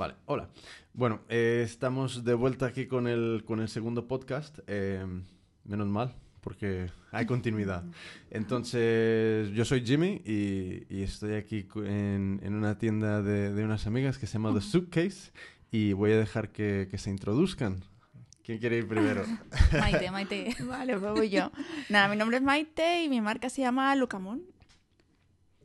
Vale, hola. Bueno, eh, estamos de vuelta aquí con el, con el segundo podcast. Eh, menos mal, porque hay continuidad. Entonces, yo soy Jimmy y, y estoy aquí en, en una tienda de, de unas amigas que se llama The Suitcase y voy a dejar que, que se introduzcan. ¿Quién quiere ir primero? Maite, Maite. Vale, pues voy yo. Nada, mi nombre es Maite y mi marca se llama Lucamun.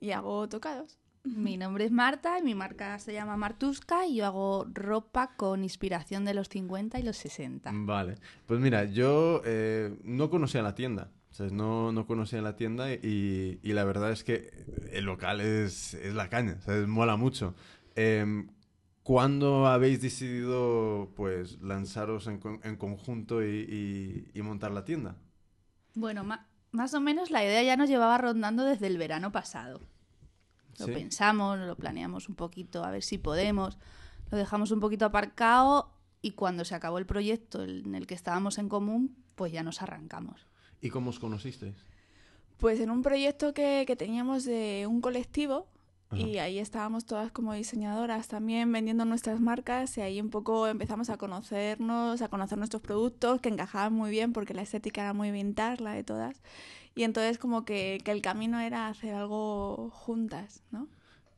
Y hago tocados. Mi nombre es Marta y mi marca se llama Martusca y yo hago ropa con inspiración de los 50 y los 60. Vale, pues mira, yo eh, no conocía la tienda. O sea, no, no conocía la tienda y, y la verdad es que el local es, es la caña, mola mucho. Em, ¿Cuándo habéis decidido pues lanzaros en, en conjunto y, y- y montar la tienda? Bueno, más o menos la idea ya nos llevaba rondando desde el verano pasado. Lo ¿Sí? pensamos, lo planeamos un poquito, a ver si podemos. Lo dejamos un poquito aparcado y cuando se acabó el proyecto en el que estábamos en común, pues ya nos arrancamos. ¿Y cómo os conocisteis? Pues en un proyecto que, que teníamos de un colectivo Ajá. y ahí estábamos todas como diseñadoras también vendiendo nuestras marcas y ahí un poco empezamos a conocernos, a conocer nuestros productos que encajaban muy bien porque la estética era muy vintage, la de todas. Y entonces como que, que el camino era hacer algo juntas, ¿no?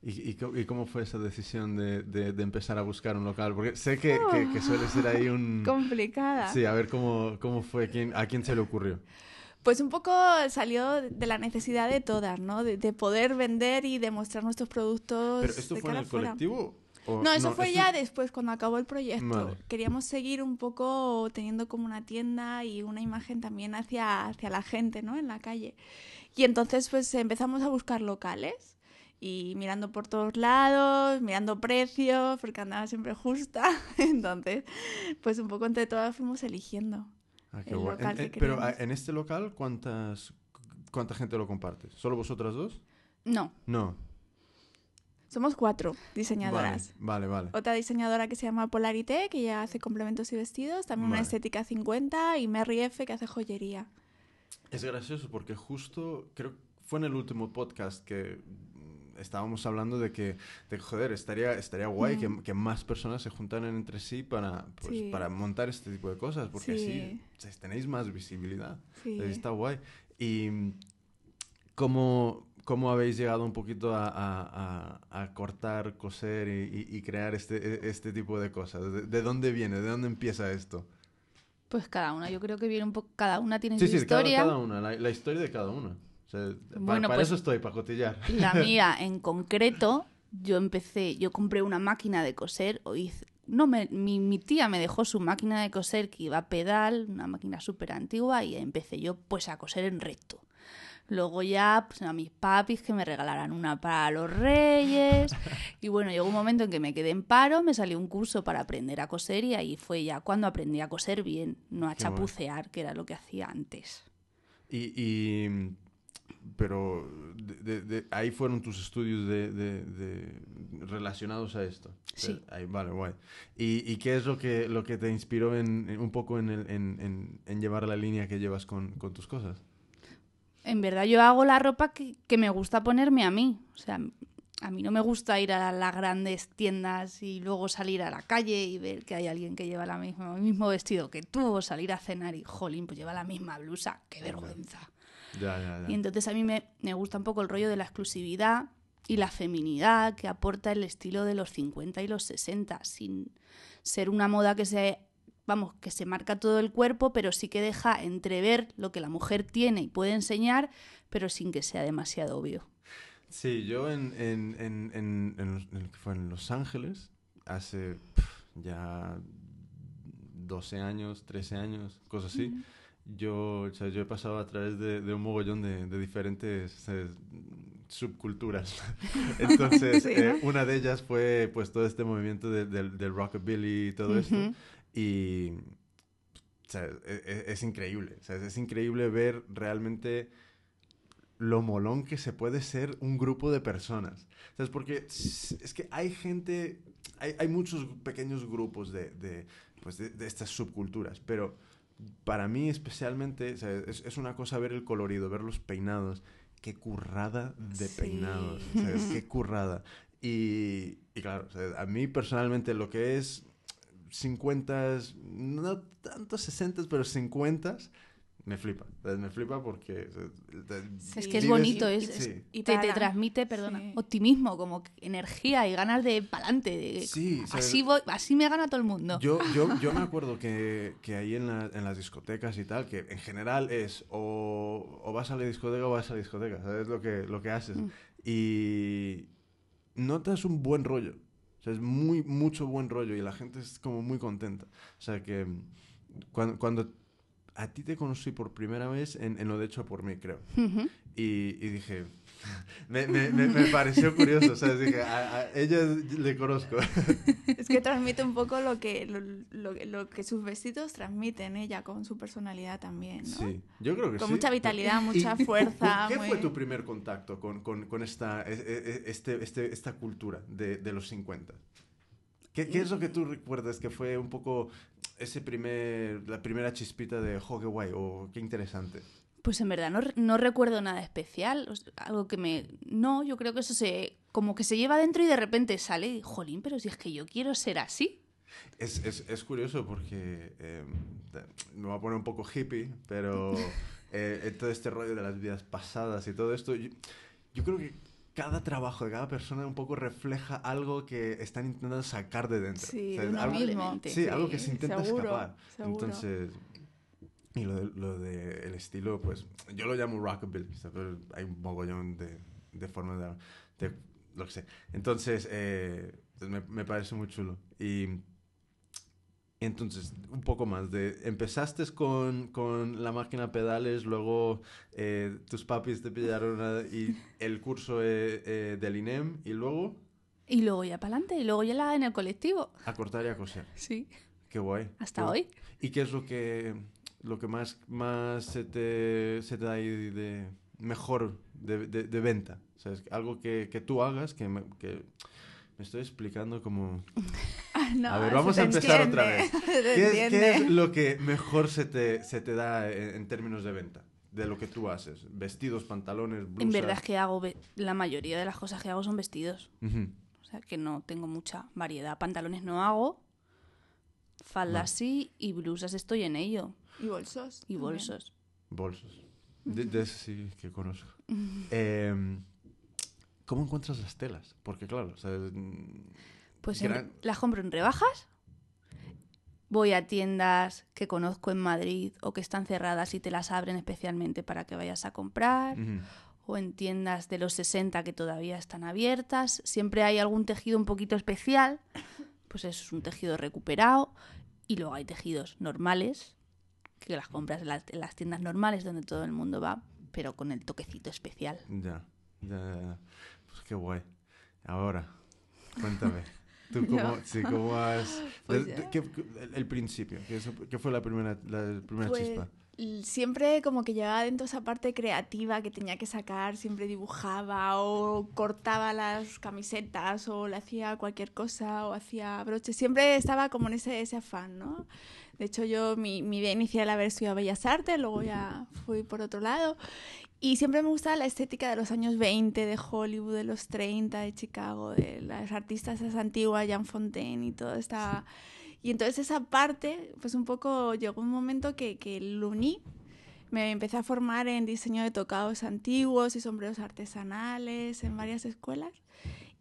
¿Y, y y cómo fue esa decisión de, de- de empezar a buscar un local? Porque sé que, que- que suele ser ahí un... Complicada. Sí, a ver cómo, cómo fue, quién, a quién se le ocurrió. Pues un poco salió de la necesidad de todas, ¿no? De, de poder vender y demostrar nuestros productos. ¿Pero esto de fue en cara el afuera. colectivo? O- No, eso fue ya después, cuando acabó el proyecto. Vale. Queríamos seguir un poco teniendo como una tienda y una imagen también hacia, hacia la gente, ¿no? En la calle. Y entonces, pues empezamos a buscar locales y mirando por todos lados, mirando precios, porque andaba siempre justa. Entonces, pues un poco entre todas fuimos eligiendo. Ah, qué el guay. local En- que en- pero ah, en este local, ¿cuántas, ¿cuánta gente lo comparte? ¿Solo vosotras dos? No, No. Somos cuatro diseñadoras. Vale, vale. vale. Otra diseñadora que se llama Polarité, que ya hace complementos y vestidos. También Vale. una estética 50 y Merry F, que hace joyería. Es gracioso porque justo, creo que fue en el último podcast que mm, estábamos hablando de que, de joder, estaría, estaría guay Mm. que, que más personas se juntaran entre sí para, pues, Sí. para montar este tipo de cosas, porque Sí. así tenéis más visibilidad. Sí. Está guay. ¿Y mm, cómo, habéis llegado un poquito a, a- a- a cortar, coser y, crear este, e- este tipo de cosas? ¿De, de dónde viene? ¿De dónde empieza esto? pues cada una, yo creo que viene un poco, cada una tiene Sí, su sí, cada, historia. cada una, la, la historia de cada una. O sea, pa- Bueno, para pues- eso estoy, para cotillar. La mía en concreto, yo empecé, yo compré una máquina de coser, o hice- no me, mi, mi tía me dejó su máquina de coser que iba a pedal, una máquina súper antigua, y empecé yo pues a coser en recto. Luego ya pues, a mis papis que me regalaran una para los reyes. Y bueno, llegó un momento en que me quedé en paro, me salió un curso para aprender a coser y ahí fue ya cuando aprendí a coser bien, no a Qué chapucear, que era lo que hacía antes. Y, y- pero de- de- de- ahí fueron tus estudios de, relacionados a esto. Sí. ahí, vale, guay. ¿Y, y qué es lo que, lo que te inspiró en, en- un poco en, el- en- en- en llevar la línea que llevas con, con tus cosas? En verdad yo hago la ropa que, que me gusta ponerme a mí. O sea, a mí no me gusta ir a las grandes tiendas y luego salir a la calle y ver que hay alguien que lleva la misma, el mismo vestido que tú o salir a cenar y, jolín, pues lleva la misma blusa. ¡Qué vergüenza! Ya, ya, ya. Y entonces a mí me, me gusta un poco el rollo de la exclusividad y la feminidad que aporta el estilo de los 50 y los 60, sin ser una moda que se, vamos, que se marca todo el cuerpo, pero sí que deja entrever lo que la mujer tiene y puede enseñar, pero sin que sea demasiado obvio. Sí, yo en, en, en, en, los- Los Ángeles, hace ya 12 años, 13 años, cosas así, yo, o sea, yo he pasado a través de, de un mogollón de, de diferentes subculturas. Entonces, Sí, eh, una de ellas fue pues todo este movimiento de- del- del rockabilly y todo esto. Ujú. Y o sea, e- e- es, increíble. O sea, es increíble ver realmente lo molón que se puede ser un grupo de personas. ¿Sabes? Porque s- es que hay gente, hay, hay muchos pequeños grupos de, de, pues de, de estas subculturas, pero para mí especialmente o sea, es, es una cosa ver el colorido, ver los peinados. Qué currada de Sí. peinados. ¿sabes? Qué currada. Y, y claro, sea, a mí personalmente lo que es 50, no tanto 60, pero 50, me flipa. Me flipa porque... Sí. Es que es bonito, es, Sí. es- Y te, te transmite, perdona, sí. optimismo, como energía y ganas de pa'lante. de- Sí, o sea, así, voy, así me gana todo el mundo. Yo, yo, yo me acuerdo que, que ahí en, la- en las discotecas y tal, que en general es o, o vas a la discoteca o vas a la discoteca, ¿sabes lo que, lo que haces? Mm. Y notas un buen rollo. O sea, es muy, mucho buen rollo y la gente es como muy contenta. O sea, que cuando, cuando a ti te conocí por primera vez en, en lo de hecho por mí, creo. Ujú. Y, y dije, me, me, me, me pareció curioso, ¿sabes? Dije, a, a ella le conozco. Es que transmite un poco lo que, lo, lo- lo que sus vestidos transmiten ella con su personalidad también, ¿no? Sí, yo creo que Con sí. mucha vitalidad, ¿Y- mucha y- fuerza, ¿Qué muy- fue tu primer contacto con, con, con esta, e- e- este, este, esta cultura de, de los 50? ¿Qué, ¿Qué es lo que tú recuerdas que fue un poco ese primer, la primera chispita de, jo, qué guay, o qué interesante? Pues en verdad no, no recuerdo nada especial, algo que me... No, yo creo que eso se... como que se lleva dentro y de repente sale y, jolín, pero si es que yo quiero ser así. Es, es, es curioso porque eh, me voy a poner un poco hippie, pero eh, todo este rollo de las vidas pasadas y todo esto, yo, yo creo que cada trabajo de cada persona un poco refleja algo que están intentando sacar de dentro. Sí, O sea, algo-. Sí, algo que se intenta seguro, escapar. seguro. Entonces, y lo de, lo de el estilo, pues yo lo llamo rockabilly. Pero hay un mogollón de, de formas de, de lo que sé. Entonces, eh, pues me, me parece muy chulo. Y entonces, un poco más de, empezaste con, con la máquina pedales, luego eh, tus papis te pillaron a- y el curso eh, eh, del INEM y luego Y luego ya para adelante, y luego ya la en el colectivo. a cortar y a coser. Sí. Qué guay. Hasta Qué guay. hoy. ¿Y qué es lo que, lo que más, más se, te, se te da ahí de mejor de, de- de venta? O sea, algo que, que tú hagas que me, que me estoy explicando como... No, a ver, vamos a empezar otra vez. ¿Qué es, qué entiende. es lo que mejor se te, se te da en, en términos de venta? De lo que tú haces. Vestidos, pantalones, blusas... En verdad es que hago... La mayoría de las cosas que hago son vestidos. O sea, que no tengo mucha variedad. Pantalones no hago. Faldas sí y blusas estoy en ello. Y bolsos. Y también. bolsos. Bolsos. De, de eso sí que conozco. Em, ¿Cómo encuentras las telas? Porque claro, o sea, Pues en- Gran- las compro en rebajas. Voy a tiendas que conozco en Madrid o que están cerradas y te las abren especialmente para que vayas a comprar. O en tiendas de los 60 que todavía están abiertas. Siempre hay algún tejido un poquito especial. Pues eso es un tejido recuperado. Y luego hay tejidos normales que las compras en las, en las tiendas normales donde todo el mundo va, pero con el toquecito especial. Ya, ya, ya, ya. Pues qué guay. Ahora, cuéntame. ¿Tú cómo, sí, cómo has... Pues qué- el, el principio, ¿qué, es- qué fue la primera, la primera Pues, chispa? Siempre como que llevaba dentro esa parte creativa que tenía que sacar, siempre dibujaba o cortaba las camisetas o le hacía cualquier cosa o hacía broches, siempre estaba como en ese, ese afán, ¿no? De hecho yo mi, mi idea inicial haber estudiado Bellas Artes, luego ya fui por otro lado. Y siempre me gustaba la estética de los años 20, de Hollywood, de los 30, de Chicago, de las artistas esas antiguas, Jan Fontaine y todo esta... Y entonces esa parte, pues un poco llegó un momento que, que lo uní. Me empecé a formar en diseño de tocados antiguos y sombreros artesanales en varias escuelas.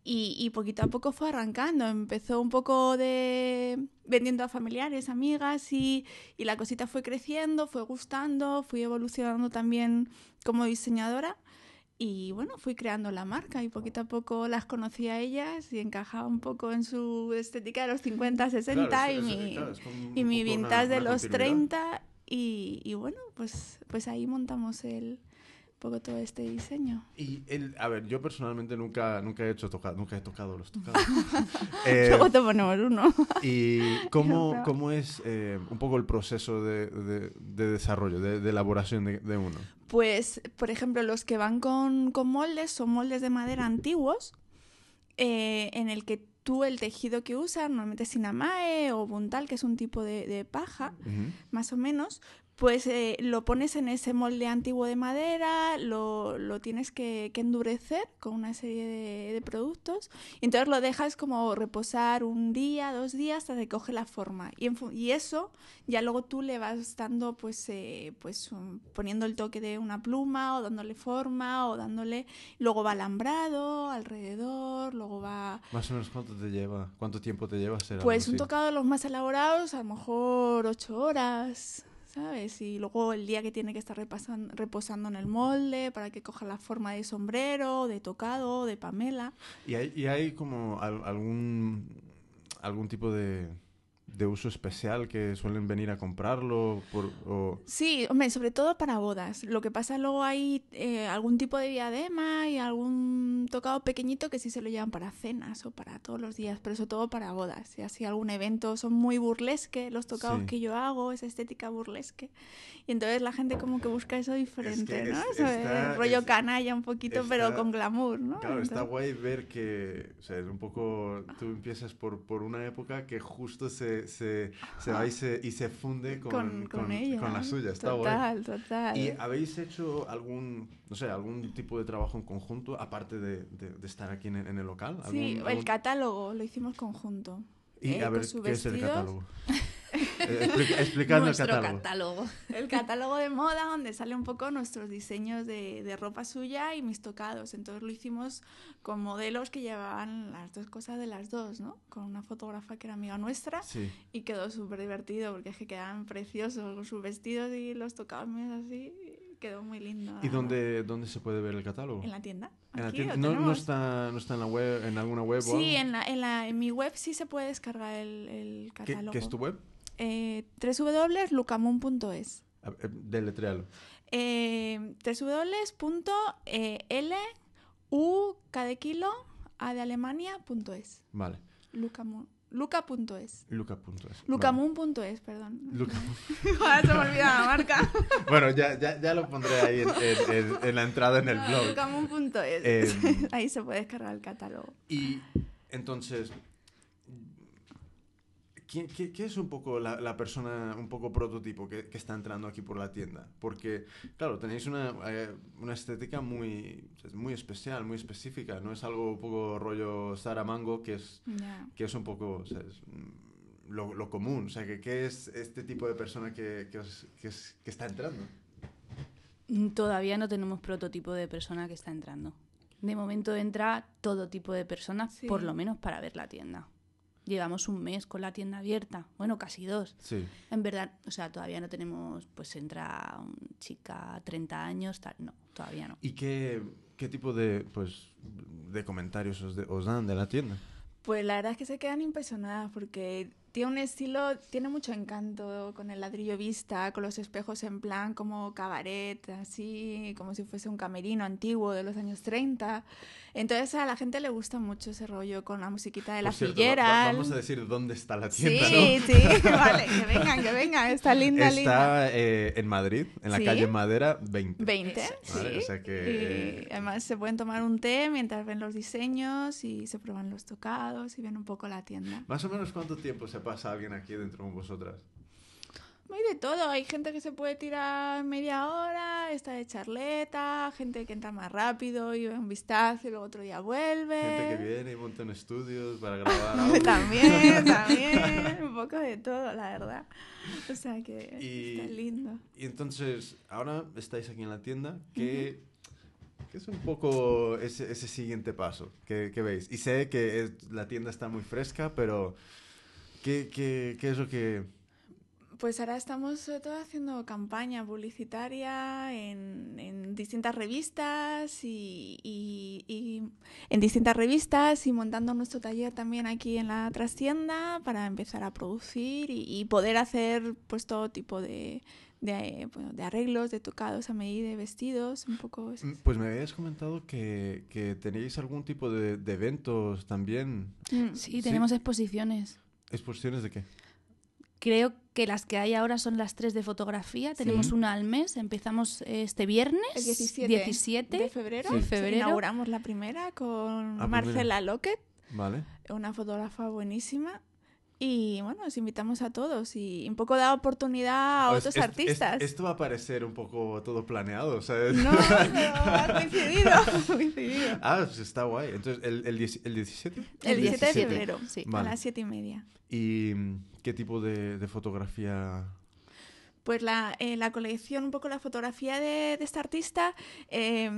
Y, y poquito a poco fue arrancando. Empezó un poco de vendiendo a familiares, amigas y, y la cosita fue creciendo, fue gustando, fui evolucionando también como diseñadora. Y bueno, fui creando la marca y poquito a poco las conocí a ellas y encajaba un poco en su estética de los 50, 60 Claro, y mi, claro, y mi una- vintage de una los continuidad. 30 y, y bueno, pues, pues ahí montamos el poco todo este diseño. Y el, a ver, yo personalmente nunca, nunca he hecho tocado, nunca he tocado los tocados. Eh, Luego te ponemos uno. ¿Y cómo, cómo es eh, un poco el proceso de, de- de desarrollo, de, de elaboración de, uno? Pues, por ejemplo, los que van con, con moldes son moldes de madera antiguos, eh, en el que tú el tejido que usas, normalmente es sinamae o buntal, que es un tipo de, de paja, Ujú. más o menos, pues eh, lo pones en ese molde antiguo de madera, lo, lo tienes que, que endurecer con una serie de, de productos y entonces lo dejas como reposar un día, dos días hasta que coge la forma. Y, en fu- y eso ya luego tú le vas dando, pues, eh, pues poniendo el toque de una pluma o dándole forma o dándole... Luego va alambrado alrededor, luego va... Más o menos cuánto te lleva, cuánto tiempo te lleva hacer Pues un tocado de los más elaborados, a lo mejor ocho horas, ¿sabes? Y luego el día que tiene que estar repasan- reposando en el molde para que coja la forma de sombrero, de tocado, de pamela. ¿Y hay, y hay como al- algún, algún tipo de, de uso especial que suelen venir a comprarlo? Por, o... Sí, hombre, sobre todo para bodas. Lo que pasa luego hay eh, algún tipo de diadema y algún tocado pequeñito que sí se lo llevan para cenas o para todos los días, pero sobre todo para bodas. Y así algún evento son muy burlesque los tocados Sí. que yo hago, esa estética burlesque. Y entonces la gente como que busca eso diferente, que ¿no? es- Eso rollo es- canalla un poquito, pero con glamour, ¿no? Claro, está guay ver que, o sea, un poco, tú empiezas por, por una época que justo se, se, se va y se, y se funde con, con, con ella. con la suya, está total, guay. Total, ¿Y habéis hecho algún, no sé, algún tipo de trabajo en conjunto, aparte de, de- de estar aquí en el, en el local? Sí, ¿Algún- el catálogo lo hicimos conjunto. Y eh, a ver, ¿qué es el catálogo? Explica- explicadme el catálogo. catálogo. El catálogo de moda donde sale un poco nuestros diseños de, de ropa suya y mis tocados. Entonces lo hicimos con modelos que llevaban las dos cosas de las dos, ¿no? Con una fotógrafa que era amiga nuestra Sí. y quedó súper divertido porque es que quedaban preciosos con sus vestidos y los tocados míos así. y Quedó muy lindo. ¿Y dónde, dónde se puede ver el catálogo? En la tienda. En la Aquí tienda- no, está, no está en la web, en alguna web o Sí, algo? en, la, en, la, en mi web sí se puede descargar el, el ¿Qué, catálogo. qué es tu web? Eh, www.lucamun.es A- eh, www.lu, K de kilo, A de Alemania.es. Vale. Lucamun- Luca.es. Luca.es. Lucamun.es, perdón. Luca. Ahora se me olvida la marca. Bueno, ya, ya, ya lo pondré ahí en, en- en- en la entrada en el Ah, blog. Lucamun.es. Em, Ahí se puede descargar el catálogo. Y entonces, ¿quién- qué, qué es un poco la, la persona, un poco prototipo que, que está entrando aquí por la tienda? Porque, claro, tenéis una, eh, una estética muy, es muy especial, muy específica. No es algo un poco rollo Sara Mango, que es, que es un poco o sea, es, lo, lo común. O sea, que, ¿qué es este tipo de persona que, que, os- que es- que está entrando? Mm, Todavía no tenemos prototipo de persona que está entrando. De momento entra todo tipo de personas, Sí. por lo menos para ver la tienda. Llevamos un mes con la tienda abierta, bueno, casi dos. Sí. En verdad, o sea, todavía no tenemos, pues entra una chica 30 años, tal, no, todavía no. ¿Y qué, qué tipo de, pues, de comentarios os, de- os dan de la tienda? Pues la verdad es que se quedan impresionadas porque tiene un estilo, tiene mucho encanto con el ladrillo vista, con los espejos en plan como cabaret, así, como si fuese un camerino antiguo de los años 30. Entonces a la gente le gusta mucho ese rollo con la musiquita de la Por cierto, va- fillera. va- vamos a decir dónde está la tienda, sí, ¿no? sí, vale, que vengan, que vengan, está linda, linda. Está eh, en Madrid, en la Sí. calle Madera 20. 20, Vale, sí. o sea que, Y además se pueden tomar un té mientras ven los diseños y se prueban los tocados y ven un poco la tienda. Más o menos cuánto tiempo se pasa alguien aquí dentro con vosotras. Hay de todo, hay gente que se puede tirar media hora, está de charleta, gente que entra más rápido y ve un vistazo y luego otro día vuelve. Gente que viene y monta en estudios para grabar. También, también, un poco de todo, la verdad. O sea que Y- está lindo. Y entonces, ahora estáis aquí en la tienda. ¿Qué, qué es un poco ese, ese siguiente paso que, que veis? Y sé que es- la tienda está muy fresca, pero ¿qué, qué, qué es lo que... Pues ahora estamos sobre todo haciendo campaña publicitaria en, en distintas revistas y, y- y en distintas revistas y montando nuestro taller también aquí en la trastienda para empezar a producir y, y poder hacer pues todo tipo de, de, bueno, de arreglos, de tocados a medida, de vestidos, un poco es- Pues me habías comentado que, que tenéis algún tipo de, de eventos también. Mm, Sí, tenemos exposiciones. ¿Exposiciones de qué? Creo que las que hay ahora son las tres de fotografía. Tenemos Sí. una al mes. Empezamos este viernes. El 17, 17 de febrero, Sí. Febrero. inauguramos la primera con Ah, pues Marcela. Lockett. Vale. una fotógrafa buenísima Y bueno, os invitamos a todos y un poco da oportunidad a Pues otros artistas. est- esto va a parecer un poco todo planeado, ¿sabes? No, pero ha coincidido. ah, pues está guay. Entonces, ¿el, el, el 17? El 17 de 17, febrero, sí. a las 7 y media. ¿Y qué tipo de, de fotografía? Pues la, eh, la colección, un poco la fotografía de, de esta artista eh,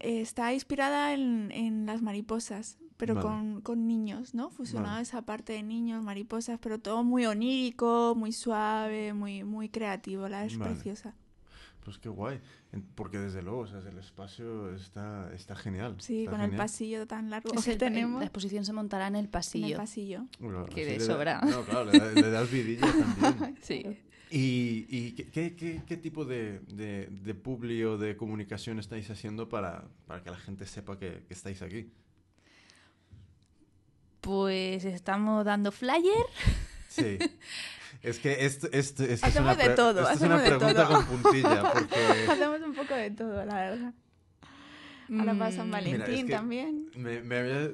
está inspirada en, en las mariposas, pero Vale. con, con niños, ¿no? Fusionado Vale. esa parte de niños, mariposas, pero todo muy onírico, muy suave, muy, muy creativo, la es Vale. preciosa. Pues qué guay. Porque desde luego, o sea, el espacio está, está genial. Sí, está con el genial. pasillo tan largo Es que el- tenemos La exposición se montará en el en el pasillo. pasillo. Claro, que le da- sobra. No, claro, le, da- le das vidilla también. Sí. ¿Y, y qué, qué- qué- qué tipo de, de, de publi o de comunicación estáis haciendo para, para que la gente sepa que, que estáis aquí? Pues estamos dando flyer. Sí. Es que esto, esto, esto es Hacemos una, de todo, esto es hacemos una de pregunta todo. con puntilla, porque Hacemos un poco de todo, la verdad. Ahora para San Mm, Valentín Mira, es que- también. me, me habías,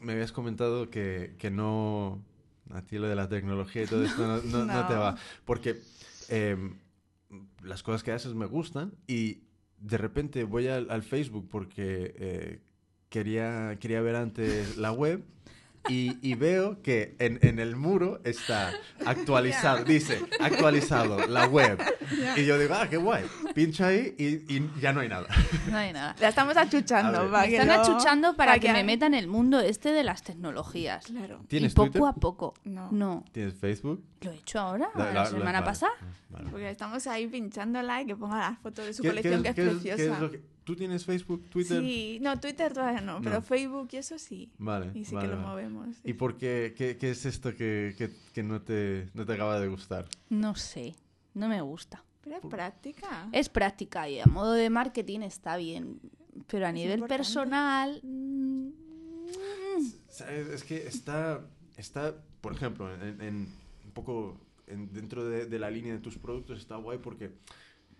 me habías comentado que, que no... A ti lo de la tecnología y todo esto no, no- no te va. Porque em, las cosas que haces me gustan y de repente voy al, al Facebook porque eh, quería, quería ver antes la web y, y veo que en, en el muro está actualizado, dice actualizado la web. Y yo digo, ah, qué guay. Pincho ahí y, y ya no hay nada. No hay nada. La estamos achuchando. ver. para que están no- achuchando para, que, me metan en el mundo este de las tecnologías. Claro. ¿Tienes y poco Twitter? a poco. No. No. ¿Tienes Facebook? Lo he hecho ahora, La- la, la- la- semana vale, pasada. vale. Porque estamos ahí pinchándola y que ponga la foto de su ¿Qué- colección, qué que es, preciosa. lo que- ¿Tú tienes Facebook, Twitter? Sí, no, Twitter todavía no, pero. Facebook y eso sí. Vale. Y sí vale, que lo vale. movemos. sí. ¿Y por qué, qué, qué es esto que, que, que no, te, no te acaba de gustar? No sé, no me gusta. Pero es práctica. Es práctica y a modo de marketing está bien, pero a Es nivel importante. personal... mm, ¿Sabes? Es que está, está por ejemplo, en, en un poco en- dentro de, de la línea de tus productos está guay porque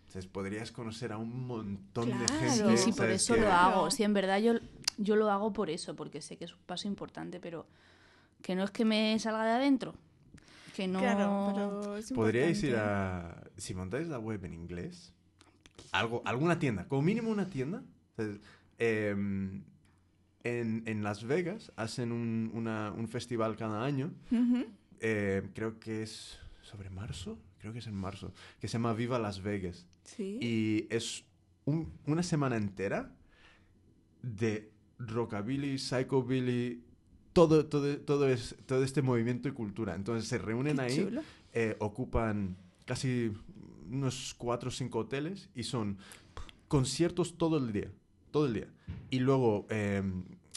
¿sabes? podrías conocer a un montón de gente. Sí, sí, por eso que- lo hago. Sí, en verdad yo, yo lo hago por eso, porque sé que es un paso importante, pero que no es que me salga de adentro. Que no... Claro, pero es Podríais ir a... Si montáis la web en inglés, algo, alguna tienda, como mínimo una tienda. Em, en, en Las Vegas hacen un, una- un festival cada año eh, creo que es sobre marzo, creo que es en marzo, que se llama Viva Las Vegas. Sí. Y es un- una semana entera de rockabilly, psychobilly, todo, todo, todo, es, todo este movimiento y cultura. Entonces se reúnen Qué ahí, eh, ocupan casi unos cuatro o cinco hoteles y son conciertos todo el día, todo el día. Y luego, eh,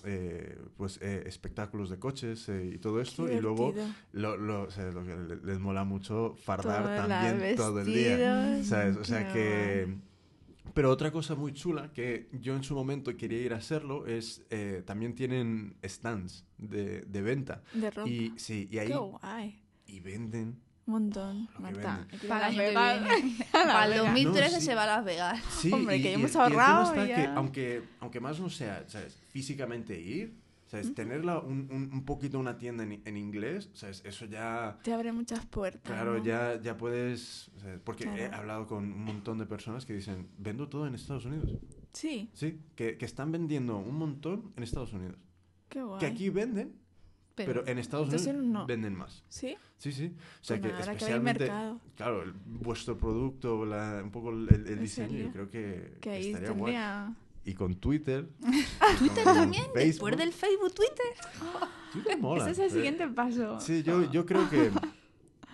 eh, pues, eh, espectáculos de coches eh, y todo esto. Qué Y luego, lo, lo- o sea, lo que le- les mola mucho fardar Todo también todo el día. ¿Sabes? O sea que... Pero otra cosa muy chula que yo en su momento quería ir a hacerlo es... eh, también tienen stands de, de venta. De ropa. Y sí, y ahí... Qué guay. Y venden... Un montón, Marta. Para Vegas. Para el Vegas. 2013 No, sí. se va a Las Vegas. Sí, Hombre, y, que y hemos el- y el tema ahorrado está y que aunque, aunque más no sea, ¿sabes? Físicamente ir, ¿sabes? Tenerla un, un, un poquito una tienda en, en inglés, ¿sabes? Eso ya... Te abre muchas puertas. Claro, ¿no? ya, ya puedes... ¿sabes? Porque he Claro. hablado con un montón de personas que dicen, vendo todo en Estados Unidos. Sí, Sí, que, que están vendiendo un montón en Estados Unidos. qué guay. Que aquí venden, pero, en Estados Unidos no. venden más. Sí, Sí, sí. O sea Pues que ahora que hay especialmente, mercado. claro, el- vuestro producto, la- un poco el, el ¿En diseño, yo creo que, que ahí estaría guay. tendría... Y con Twitter. Twitter con también, después del Facebook, Twitter. Twitter mola. Ese es el siguiente paso. Sí, yo, yo creo que...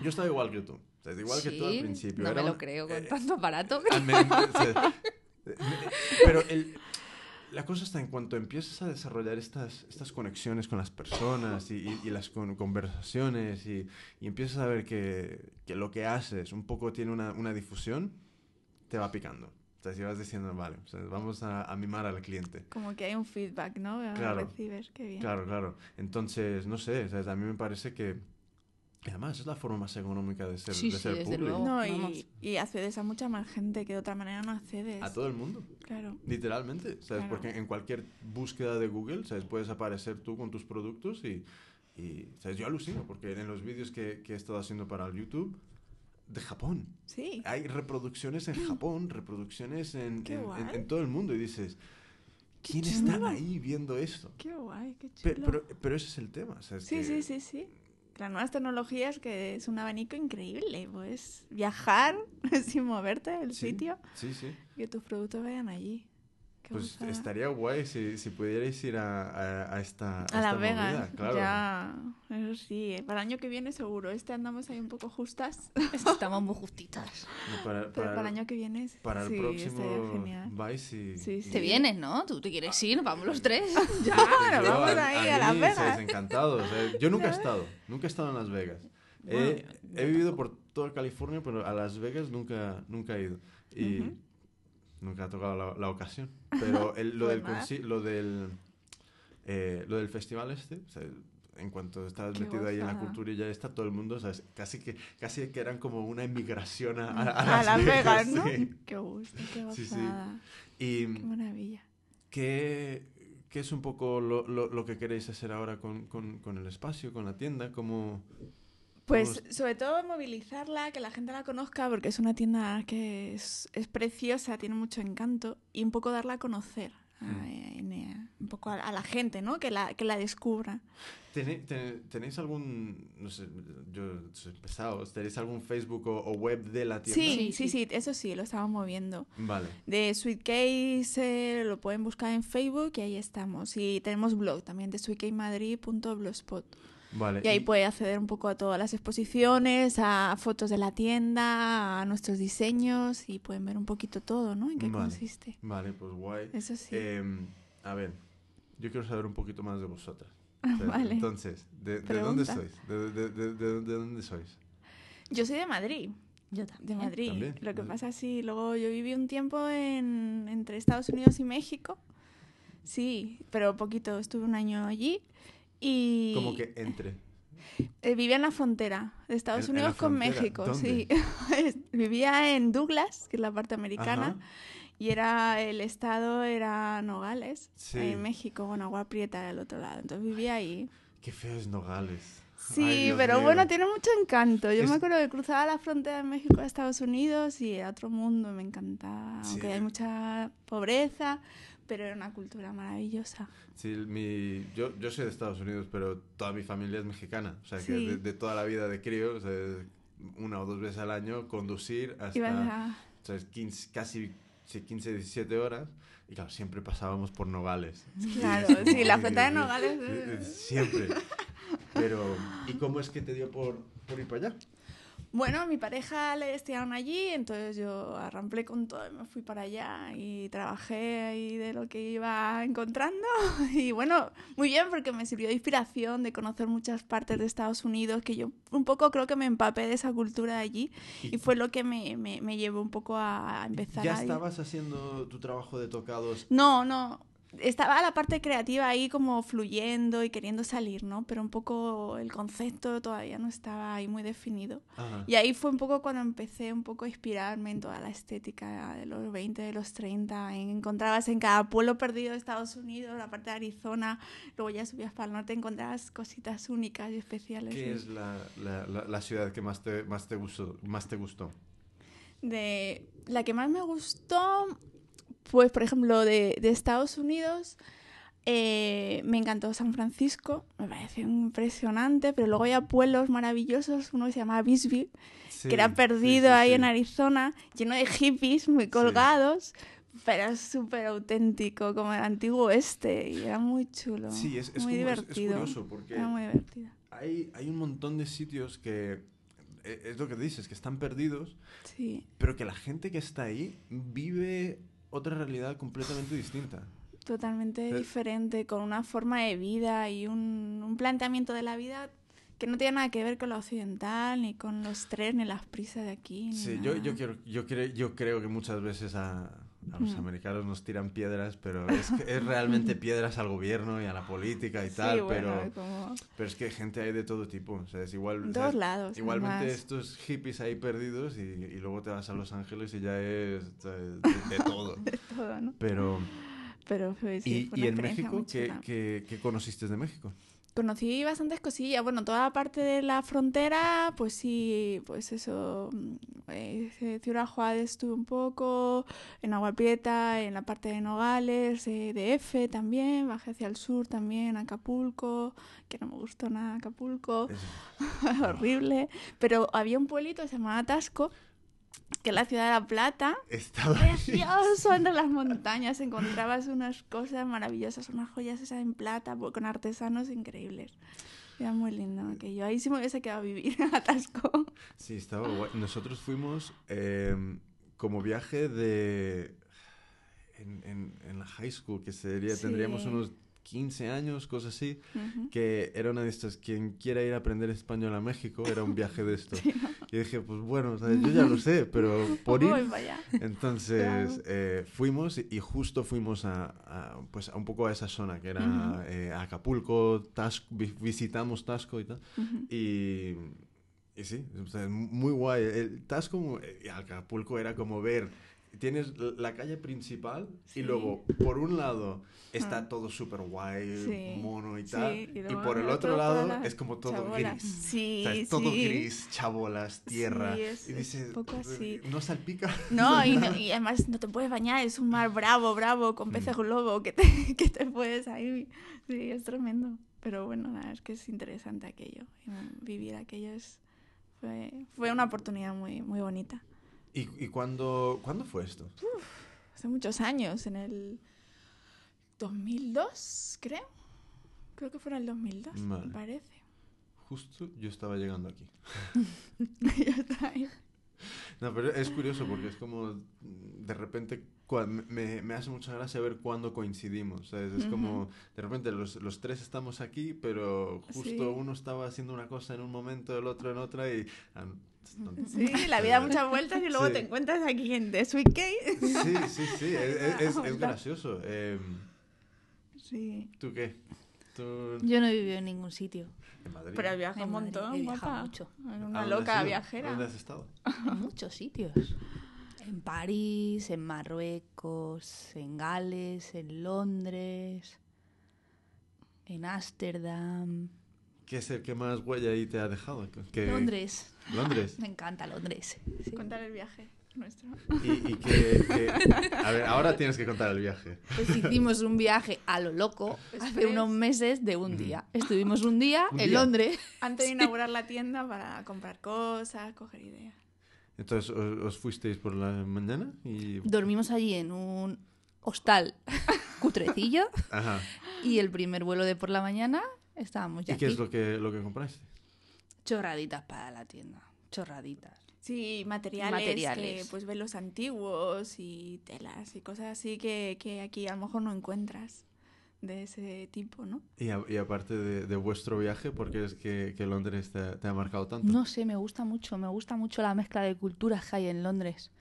Yo estaba igual que tú. O sea, igual que tú al principio. No Era me lo creo con eh, tanto aparato. al men- o sea, eh, pero el- la cosa está en cuanto empiezas a desarrollar estas, estas conexiones con las personas y, y- y las con- conversaciones y, y empiezas a ver que, que lo que haces un poco tiene una, una difusión, te va picando. O sea, si vas diciendo, vale, o sea, vamos a, a mimar al cliente. Como que hay un feedback, ¿no? Claro. recibes, qué bien. Claro, claro. Entonces, no sé, o sea, a mí me parece que... y Además, es la forma más económica de ser, Sí, de sí, ser desde público. luego. No, y, y accedes a mucha más gente que de otra manera no accedes. A todo el mundo. Claro. Literalmente, ¿sabes? Claro. Porque en cualquier búsqueda de Google, ¿sabes? Puedes aparecer tú con tus productos y, Y ¿sabes? yo alucino porque en los vídeos que, que he estado haciendo para el YouTube, de Japón. Sí. Hay reproducciones en Japón, reproducciones en, en- en- en todo el mundo y dices, ¿quién está ahí viendo esto? Qué guay, qué chulo. Pero, pero ese es el tema. o sea, es Sí, que- sí, sí, sí. Las nuevas tecnologías que es un abanico increíble. Puedes viajar sin moverte del Sí, sitio Sí, sí. y que tus productos vayan allí. Pues estaría guay si, si pudierais ir a, a- a esta, a A esta Las movida, Vegas, claro. ya. Eso sí, para el año que viene seguro. Este andamos ahí un poco justas, Estamos muy justitas. Y Para, pero para, para el año que viene para el sí, próximo genial. vais y... Sí, sí. Te vienes, ¿no? ¿Tú te quieres ir? Vamos los tres. Ya, nos vamos ahí a, Las mí, Vegas. ¿sabes? encantado. o sea, yo nunca he estado, nunca he estado en Las Vegas. He, Bueno, he vivido por toda California, pero a Las Vegas nunca, nunca he ido. Y Ujú. Nunca ha tocado la, la ocasión. Pero el- lo, Pues del lo del eh, lo del festival este, o sea, en cuanto estabas Qué metido ahí en la cultura y ya está todo el mundo, o sea, casi que casi que eran como una emigración a, a- A, a Las, Las Vegas, ¿no? sí. Qué gusto, qué Sí. Y Qué maravilla. ¿qué, qué es un poco lo, lo- lo que queréis hacer ahora con, con- con el espacio, con la tienda? ¿Cómo, Pues sobre todo movilizarla, que la gente la conozca, porque es una tienda que es, es preciosa, tiene mucho encanto, y un poco darla a conocer. a- Mm. en, eh, un poco a, a la gente, ¿no? Que la, que la descubra. ¿Tené- te- ¿Tenéis algún, no sé, yo soy pesado, ¿tenéis algún Facebook o, o web de la tienda? Sí, Sí, sí, eso sí, lo estamos moviendo. Vale. De Sweetcase eh, lo pueden buscar en Facebook y ahí estamos. Y tenemos blog también de sweetcasemadrid.blogspot. Vale. Y ahí puede acceder un poco a todas las exposiciones, a fotos de la tienda, a nuestros diseños y pueden ver un poquito todo, ¿no? En qué Vale. consiste. Vale, pues guay. Eso sí. Em, a ver, yo quiero saber un poquito más de vosotras. Vale. Entonces, ¿de, de dónde sois? ¿De, de- de- de- de dónde sois? Yo soy de Madrid, Yo de también. Madrid. También, Lo que vale. pasa sí, luego yo viví un tiempo en, entre Estados Unidos y México. Sí, pero poquito, estuve un año allí. Y Como que entre. eh, vivía en la frontera de Estados ¿En- en Unidos con frontera? México, ¿Dónde? sí. vivía en Douglas, que es la parte americana, Ajá. y era el estado era Nogales, Sí. en México, bueno, Agua Prieta del otro lado. Entonces vivía ahí. Qué feo es Nogales. Sí, Ay, pero mío. bueno, tiene mucho encanto. Yo Es- me acuerdo que cruzaba la frontera de México a Estados Unidos y era otro mundo, me encantaba. Sí. Aunque hay mucha pobreza, pero era una cultura maravillosa. Sí, mi, yo, yo soy de Estados Unidos, pero toda mi familia es mexicana. O sea, que Sí. de, de toda la vida de crío, o sea, una o dos veces al año, conducir hasta a- o sea, 15, casi sí, 15, 17 horas. Y claro, siempre pasábamos por Nogales. Claro, sí, la frontera de. Nogales es- Siempre. Pero, ¿y cómo es que te dio por, por ir para allá? Bueno, a mi pareja le destinaron allí, entonces yo arramplé con todo y me fui para allá y trabajé ahí de lo que iba encontrando. Y bueno, muy bien porque me sirvió de inspiración de conocer muchas partes de Estados Unidos, que yo un poco creo que me empapé de esa cultura de allí y fue lo que me, me, me llevó un poco a, empezar ¿Ya estabas haciendo tu trabajo de tocados? No, no. Estaba la parte creativa ahí como fluyendo y queriendo salir, ¿no? Pero un poco el concepto todavía no estaba ahí muy definido. Ajá. Y ahí fue un poco cuando empecé un poco a inspirarme en toda la estética de los 20, de los 30. En- encontrabas en cada pueblo perdido de Estados Unidos, la parte de Arizona, luego ya subías para el norte, encontrabas cositas únicas y especiales. ¿Qué es la, la, la, la ciudad que más te, más te gustó? Más te gustó? de la que más me gustó, pues por ejemplo de, de Estados Unidos, eh, me encantó San Francisco, me pareció impresionante, pero luego había pueblos maravillosos, uno que se llamaba Bisbee, Sí, que era perdido sí, ahí en Arizona, lleno de hippies muy colgados. Pero súper auténtico, como el antiguo oeste, y era muy chulo. Sí, es, es, muy como- es- es divertido. curioso porque Era muy divertido. hay, hay un montón de sitios que, eh, es lo que dices, que están perdidos, pero que la gente que está ahí vive otra realidad completamente distinta. totalmente Eh. diferente, con una forma de vida y un, un planteamiento de la vida que no tiene nada que ver con lo occidental, ni con los trenes, ni las prisas de aquí. ni Sí, yo, nada. yo, quiero, yo, creo, yo creo que muchas veces a, a los Mm. americanos nos tiran piedras, pero es, que es realmente piedras al gobierno y a la política y Sí, tal, bueno, pero, como pero es que gente hay de todo tipo. O sea, es igual, todos lados. Igualmente además. estos hippies ahí perdidos y, y luego te vas a Los Ángeles y ya es de, de todo. Todo, ¿no? Pero, Pero fue, sí, ¿y, fue y en México muy ¿qué, chula. qué, qué conociste de México? Conocí bastantes cosillas. Bueno, toda la parte de la frontera, pues sí, pues eso. mm, eh, Ciudad Juárez estuve un poco, en Agua Prieta, en la parte de Nogales, eh, de F también, bajé hacia el sur también, Acapulco, que no me gustó nada Acapulco, horrible. Pero había un pueblito que se llamaba Tasco, que la ciudad de La Plata. Estaba Precioso, entre las montañas encontrabas unas cosas maravillosas, unas joyas esas en plata con artesanos increíbles. Era muy lindo aquello. Ahí sí me hubiese quedado a vivir a Tasco. Sí, estaba guay. Nosotros fuimos eh, como viaje de... En, en- en la high school, que sería, tendríamos Sí. unos 15 años, cosas así, Ujú. que era una de estas, quien quiera ir a aprender español a México, era un viaje de esto. Y dije, pues bueno, o sea, yo ya lo sé, pero por Voy ir... Entonces eh, fuimos y, justo fuimos a, a, pues a un poco a esa zona, que era Ujú. eh, Acapulco, Tasco, vi- visitamos Tasco y tal. Ujú. Y, y sí, muy guay. El Tasco y Acapulco era como ver, tienes la calle principal Sí. y luego por un lado está Ah. todo súper guay, Sí. mono y Sí, tal, y y, luego por el otro lado las es como todo chabolas. gris. Sí, O sea, es todo sí. gris, chabolas, tierra. Sí, es- y es dices, un poco así. no salpica. No, y, no- y además no te puedes bañar, es un mar bravo, bravo, Mm. con peces globo, que te, que te puedes ahí. Sí, es tremendo. Pero bueno, la verdad es que es interesante aquello. y, mm, Vivir aquello es, fue, fue una oportunidad muy, muy bonita. ¿Y, y cuándo, cuándo fue esto? Hace muchos años, en el 2002, creo. Creo que fue en el 2002, Vale. me parece. Justo yo estaba llegando aquí. Ahí. No, pero es curioso porque es como de repente me, me hace mucha gracia ver cuándo coincidimos. ¿sabes? Es como Ujú. de repente los, los tres estamos aquí, pero justo Sí. uno estaba haciendo una cosa en un momento, el otro en otra y... ah, Sí, la vida da muchas vueltas y luego Sí. te encuentras aquí en The Sweet Cake. Sí, sí, sí, es, es- es- gracioso. Em, Sí. ¿Tú qué? ¿Tú Yo no he vivido en ningún sitio. en Madrid? Pero he viajado En un montón, he viajado mucho. Era ¿A Una loca viajera. ¿Dónde has estado? En muchos sitios. En París, en Marruecos, en Gales, en Londres, en Ámsterdam. ¿Qué es el que más huella ahí te ha dejado? ¿Qué- Londres. Londres. Me encanta Londres. sí. Contar el viaje nuestro. Y, y que, que- A ver, ahora tienes que contar el viaje. Pues hicimos un viaje a lo loco hace unos meses de un día. Estuvimos un día Un en día. Londres. Antes de inaugurar la tienda para comprar cosas, coger ideas. Entonces, ¿os, os fuisteis por la mañana? Y... Dormimos allí en un hostal cutrecillo Ajá. y el primer vuelo de por la mañana estábamos ya ¿Y qué aquí. es lo que, lo que compraste? Chorraditas para la tienda. Chorraditas. Sí, materiales, Materiales. que pues velos antiguos y telas y cosas así que, que aquí a lo mejor no encuentras de ese tipo, ¿no? Y, a- y aparte de, de vuestro viaje, ¿por qué es que, que Londres te, te ha marcado tanto? No sé, me gusta mucho, me gusta mucho la mezcla de culturas que hay en Londres.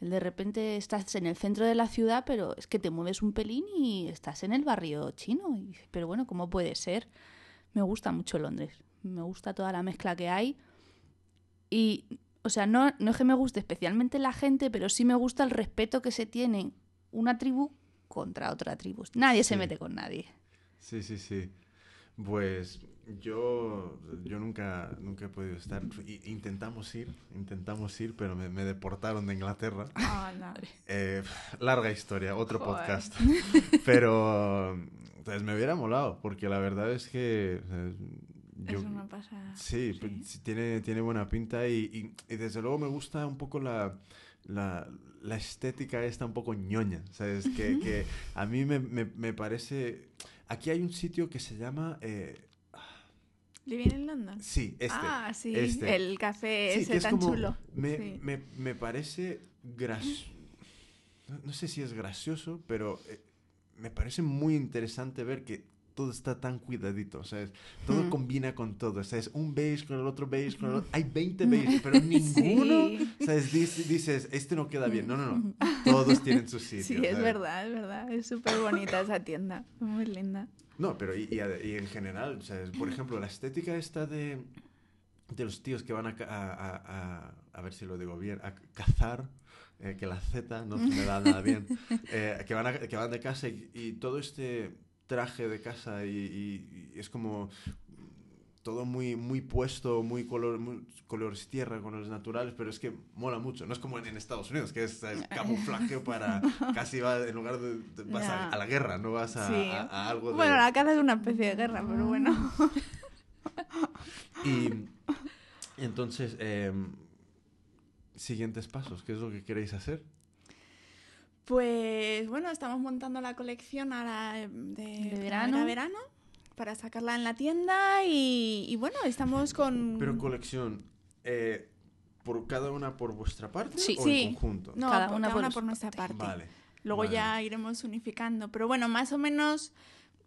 De repente estás en el centro de la ciudad, pero es que te mueves un pelín y estás en el barrio chino. Y pero bueno, ¿cómo puede ser? Me gusta mucho Londres. Me gusta toda la mezcla que hay. Y, o sea, no, no es que me guste especialmente la gente, pero sí me gusta el respeto que se tiene una tribu contra otra tribu. Nadie se mete con nadie. Sí, sí, sí. Pues yo, yo nunca, nunca he podido estar. Intentamos ir, intentamos ir, pero me, me deportaron de Inglaterra. Ah, no. Eh, larga historia, otro Joder. podcast. Pero pues, me hubiera molado, porque la verdad es que eh, yo, Eso no pasa. Sí, pues, sí, tiene, tiene buena pinta y, y- y desde luego me gusta un poco la, la, la estética esta un poco ñoña, ¿sabes? Que, que a mí me, me, me parece... Aquí hay un sitio que se llama... eh, ¿Living en London? sí, este. ah, sí, este. el café Sí, ese es tan como- chulo. Me, Sí. me, me parece. No, no sé si es gracioso, pero eh, me parece muy interesante ver que todo está tan cuidadito, ¿sabes? Todo Mm. combina con todo, ¿sabes? Un beige con el otro beige con el otro. Hay 20 beige, pero ninguno, Sí. ¿sabes? Dices, dices, este no queda bien. No, no, no. Todos tienen su sitio. Sí, es ¿sabes? verdad, es verdad. Es súper bonita esa tienda. Muy linda. No, pero y, y y en general, ¿sabes? Por ejemplo, la estética esta de, de los tíos que van a, a, a- a- ver si lo digo bien, a cazar, eh, que la Z no me da nada bien, eh, que, van que van de casa y, y todo este, traje de casa y, y- y es como todo muy, muy puesto, muy, color, muy colores tierra, colores naturales, pero es que mola mucho. No es como en, en Estados Unidos, que es, es camuflaje para casi va, en lugar de, de- vas a, la guerra, no vas a, Sí. a- a algo de... Bueno, la casa es una especie de guerra, pero bueno. Y entonces, em, siguientes pasos, ¿qué es lo que queréis hacer? Pues bueno, estamos montando la colección ahora de, De verano. verano para sacarla en la tienda y, y bueno, estamos con... Pero colección, eh, ¿por cada una por vuestra parte Sí. o Sí. en conjunto? no, cada por- una cada por una su por nuestra parte. Vale. Luego vale. ya iremos unificando. Pero bueno, más o menos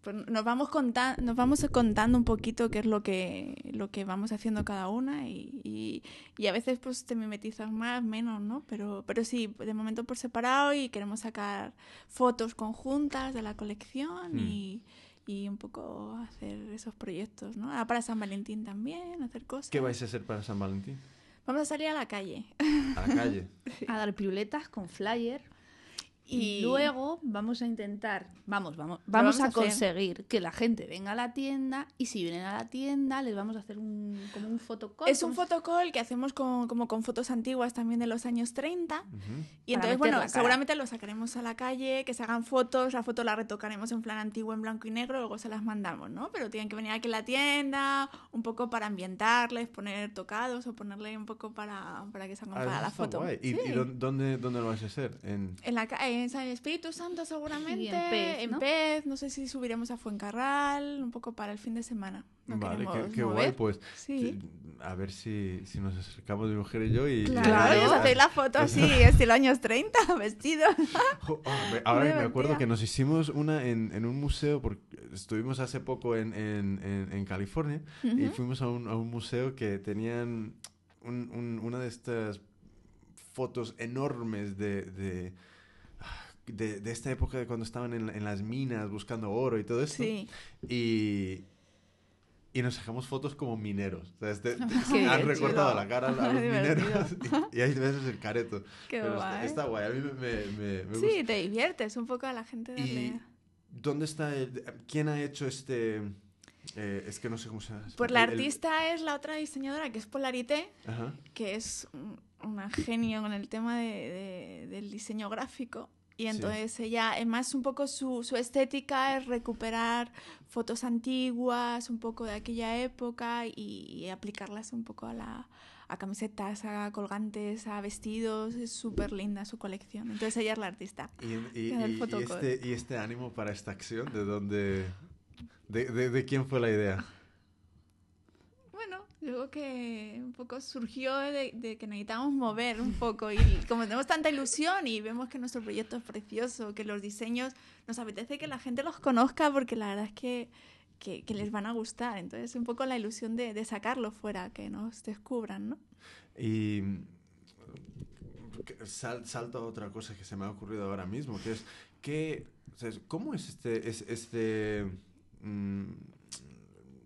pues, nos, vamos conta- nos vamos contando un poquito qué es lo que, lo que vamos haciendo cada una y, y- y a veces pues te mimetizas más, menos, ¿no? Pero, pero sí, de momento por separado y queremos sacar fotos conjuntas de la colección Mm. y, y un poco hacer esos proyectos, ¿no? Ahora para San Valentín también, hacer cosas. ¿Qué vais a hacer para San Valentín? Vamos a salir a la calle. A la calle. A dar piruletas con flyer. Y luego vamos a intentar, vamos, vamos, vamos, vamos a, hacer. conseguir que la gente venga a la tienda y si vienen a la tienda les vamos a hacer un, como un fotocall. Es un fotocall que hacemos con, como con fotos antiguas también de los años 30. Ujú. Y Para entonces, bueno, seguramente lo sacaremos a la calle, que se hagan fotos, la foto la retocaremos en plan antiguo, en blanco y negro, luego se las mandamos, ¿no? Pero tienen que venir aquí a la tienda, un poco para ambientarles, poner tocados o ponerle un poco para, para que se hagan Ah, la foto. guay. ¿Y, Sí. y dó- dónde, dónde lo vais a hacer? En... En, la, ca- en San Espíritu Santo seguramente, Y en Pez, ¿no? Pez, no sé si subiremos a Fuencarral, un poco para el fin de semana. No vale, qué, qué guay, pues. Sí. A ver si, si nos acercamos mi mujer y yo y... y- Claro, y os hacéis la foto así, estilo años 30, vestidos. Jo, oh, ahora me acuerdo que nos hicimos una en, en un museo, porque estuvimos hace poco en, en, en- en California y Ujú. fuimos a un, a un museo que tenían un- un- una de estas fotos enormes de, de, de, de esta época de cuando estaban en, en las minas buscando oro y todo esto. Sí. Y, y nos sacamos fotos como mineros. O sea, este- han recortado la cara a los Divertido. mineros y, y ahí ves el careto. Qué Pero está, guay. está guay, a mí me, me, me- me Sí, gusta. te diviertes un poco a la gente darle... ¿Y dónde está el, quién ha hecho este eh, es que no sé cómo se llama Pues la El- el- artista es la otra diseñadora que es Polarité, Ajá. que es un- una genio con el tema de- de- del diseño gráfico. Y Sí. entonces ella, además un poco su, su estética es recuperar fotos antiguas, un poco de aquella época y, y aplicarlas un poco a la a camisetas, a colgantes, a vestidos. Es súper linda su colección. Entonces ella es la artista. Y, este, este ánimo para esta acción, ¿de dónde? ¿De, de, de quién fue la idea? Creo que un poco surgió de, que necesitamos mover un poco y como tenemos tanta ilusión y vemos que nuestro proyecto es precioso, que los diseños nos apetece que la gente los conozca porque la verdad es que, que, les van a gustar. Entonces un poco la ilusión de, sacarlo fuera, que nos descubran, ¿no? Y sal- salta otra cosa que se me ha ocurrido ahora mismo, que es que, ¿cómo es este, es, este mm,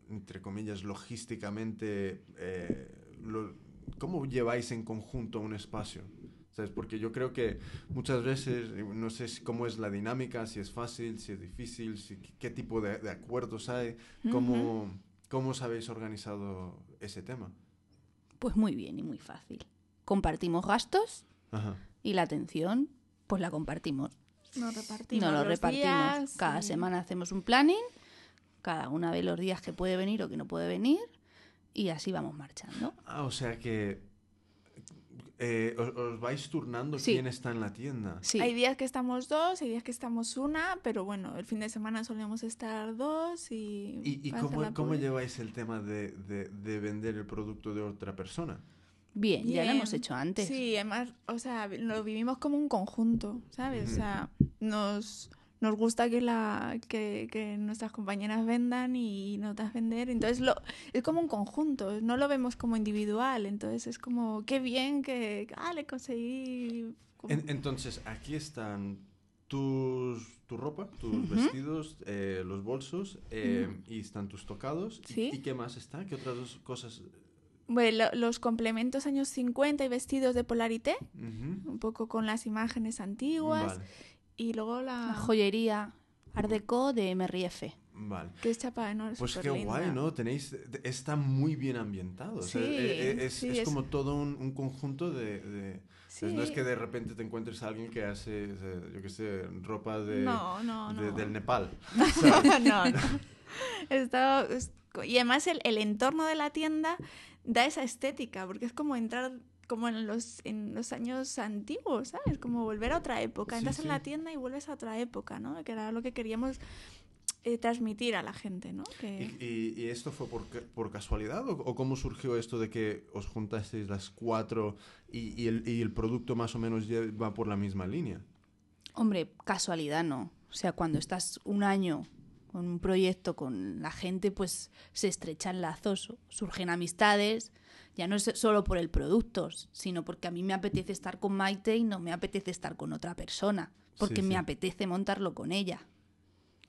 entre comillas, logísticamente, eh, lo- cómo lleváis en conjunto un espacio? ¿Sabes? Porque yo creo que muchas veces, no sé si- cómo es la dinámica, si es fácil, si es difícil, si, qué tipo de, de acuerdos hay, cómo, cómo os habéis organizado ese tema. Pues muy bien y muy fácil. Compartimos gastos Ajá. y la atención, pues la compartimos. Nos repartimos. Nos lo los repartimos. días Cada semana hacemos un planning, cada una ve los días que puede venir o que no puede venir y así vamos marchando. Ah, o sea que eh, os, os vais turnando Sí. quién está en la tienda. Sí, Hay días que estamos dos, hay días que estamos una, pero bueno, el fin de semana solemos estar dos y... ¿Y, cómo, cómo lleváis el tema de, de- de vender el producto de otra persona? bien, ya lo Bien. hemos hecho antes. Sí, además, o sea, lo vivimos como un conjunto, ¿sabes? O sea, nos, nos gusta que, la, que, que nuestras compañeras vendan y notas vender. Entonces, lo, es como un conjunto, no lo vemos como individual. Entonces, es como, qué bien que, ah, le conseguí... como- entonces, aquí están tus, tu ropa, tus vestidos, eh, los bolsos eh, y están tus tocados. ¿Y- Sí. ¿Y, qué más está? ¿Qué otras dos cosas? Bueno, lo- los complementos años 50 y vestidos de Polarité, un poco con las imágenes antiguas. Vale. Y luego la... La joyería, Art Deco de MRF. Vale. Que es chapa, ¿no? Es Pues qué superlinda. guay, ¿no? Tenéis, está muy bien ambientado. o sea, Sí, eh, eh, es, sí, es es- como todo un, un conjunto de... de- Sí. No es que de repente te encuentres a alguien que hace, yo qué sé, ropa de, No, no, de- no. del Nepal. no, no. Está- es- y además el, el entorno de la tienda da esa estética, porque es como entrar como en los, en los años antiguos, ¿sabes? Como volver a otra época. Sí, Entras sí. en la tienda y vuelves a otra época, ¿no? Que era lo que queríamos eh, transmitir a la gente, ¿no? ¿Y, Que... y- y esto fue por, por casualidad o, o cómo surgió esto de que os juntasteis las cuatro y, y el, y el producto más o menos va por la misma línea? Hombre, casualidad no. O sea, cuando estás un año con un proyecto con la gente, pues se estrechan lazos, surgen amistades, ya no es solo por el producto, sino porque a mí me apetece estar con Maite y no me apetece estar con otra persona, porque Sí, sí. me apetece montarlo con ella.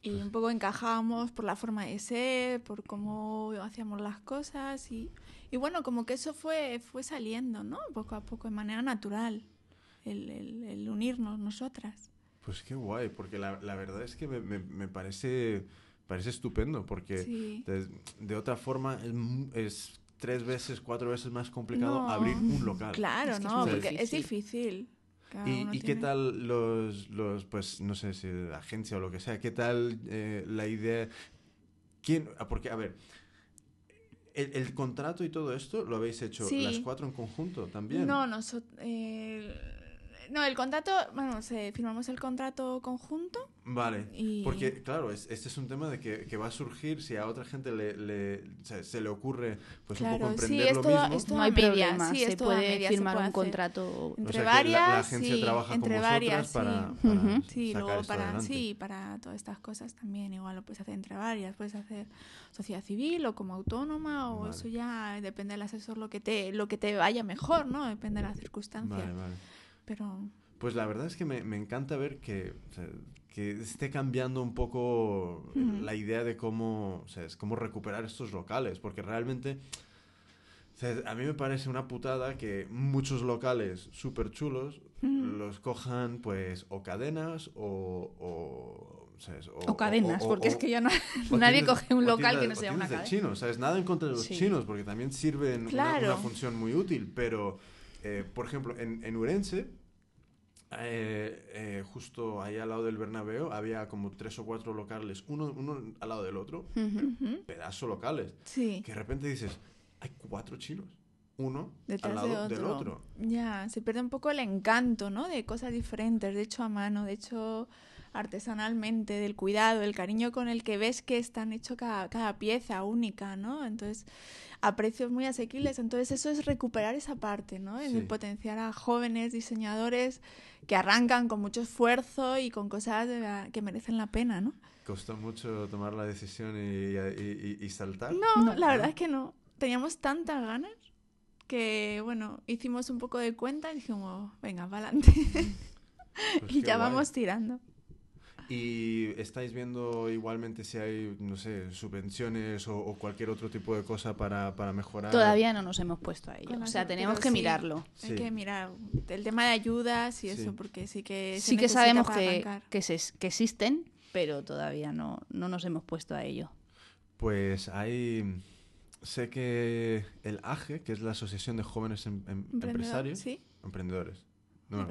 Y un poco encajábamos por la forma de ser, por cómo hacíamos las cosas y, y bueno, como que eso fue, fue saliendo, ¿no? Poco a poco, de manera natural, el, el- el unirnos nosotras. Pues qué guay, porque la, la verdad es que me, me- me parece, parece estupendo, porque Sí. de, de otra forma es, es tres veces, cuatro veces más complicado No. abrir un local. Claro, Es que es ¿no? Porque es difícil. ¿Y, qué tal los, los, pues no sé si la agencia o lo que sea, qué tal eh, la idea? ¿Quién? ah, Porque, a ver, el, el contrato y todo esto lo habéis hecho Sí. las cuatro en conjunto también. No, nosotros... no, el contrato, bueno, se, firmamos el contrato conjunto Vale. y... Porque, claro, es- este es un tema de que, que va a surgir si a otra gente le, le- se le ocurre pues un poco sí, emprender es lo todo- mismo. es todo No hay problema, sí, se puede se firmar puede un hacer. contrato. Entre sea, que la- varias, la, agencia sí, trabaja entre con varias, para, sí. Sí, sacar luego esto para, adelante. sí, para todas estas cosas también, igual lo puedes hacer entre varias, puedes hacer sociedad civil o como autónoma o Vale. eso ya depende del asesor lo que te lo que te vaya mejor, ¿no? Depende de las circunstancias. Vale, vale. Pero Pues la verdad es que me, me encanta ver que, o sea, que esté cambiando un poco Ujú. la idea de cómo, o sea, es cómo recuperar estos locales, porque realmente o sea, a mí me parece una putada que muchos locales súper chulos Ujú. los cojan pues o cadenas o... o ¿sabes? O cadenas, o- porque o- es que ya no, o nadie tiendas- coge un o local tiendas- que no o sea una cadena. chinos, ¿sabes? Nada en contra de los Sí. chinos, porque también sirven una- Claro. una, función muy útil, pero, eh, por ejemplo, en, en Urense, eh, eh, justo ahí al lado del Bernabéu, había como tres o cuatro locales, uno, uno al lado del otro, Ujú. ujú, pedazo locales, sí, que de repente dices, hay cuatro chinos, uno detrás al de lado otro. del otro. Ya, se pierde un poco el encanto, ¿no? De cosas diferentes, de hecho a mano, de hecho artesanalmente, del cuidado, el cariño con el que ves que están hecho cada, cada pieza única, ¿no? Entonces, a precios muy asequibles. Entonces, eso es recuperar esa parte, ¿no? Es Sí. potenciar a jóvenes diseñadores que arrancan con mucho esfuerzo y con cosas la- que merecen la pena, ¿no? Costó mucho tomar la decisión y, y- y- y saltar. No, No. la verdad es que no. Teníamos tantas ganas que, bueno, hicimos un poco de cuenta y dijimos, venga, para adelante. Pues y ya guay. vamos tirando. ¿Y estáis viendo igualmente si hay, no sé, subvenciones o, o cualquier otro tipo de cosa para, para mejorar? Todavía no nos hemos puesto a ello. Con O sea, tenemos que sí. mirarlo. Sí. Hay que mirar el tema de ayudas y Sí. eso, porque sí que se Sí que sabemos que, que, se- que existen, pero todavía no, no nos hemos puesto a ello. Pues hay... Sé que el AGE, que es la Asociación de Jóvenes Em- Em- Emprendedor, Empresarios... Sí, Emprendedores. No,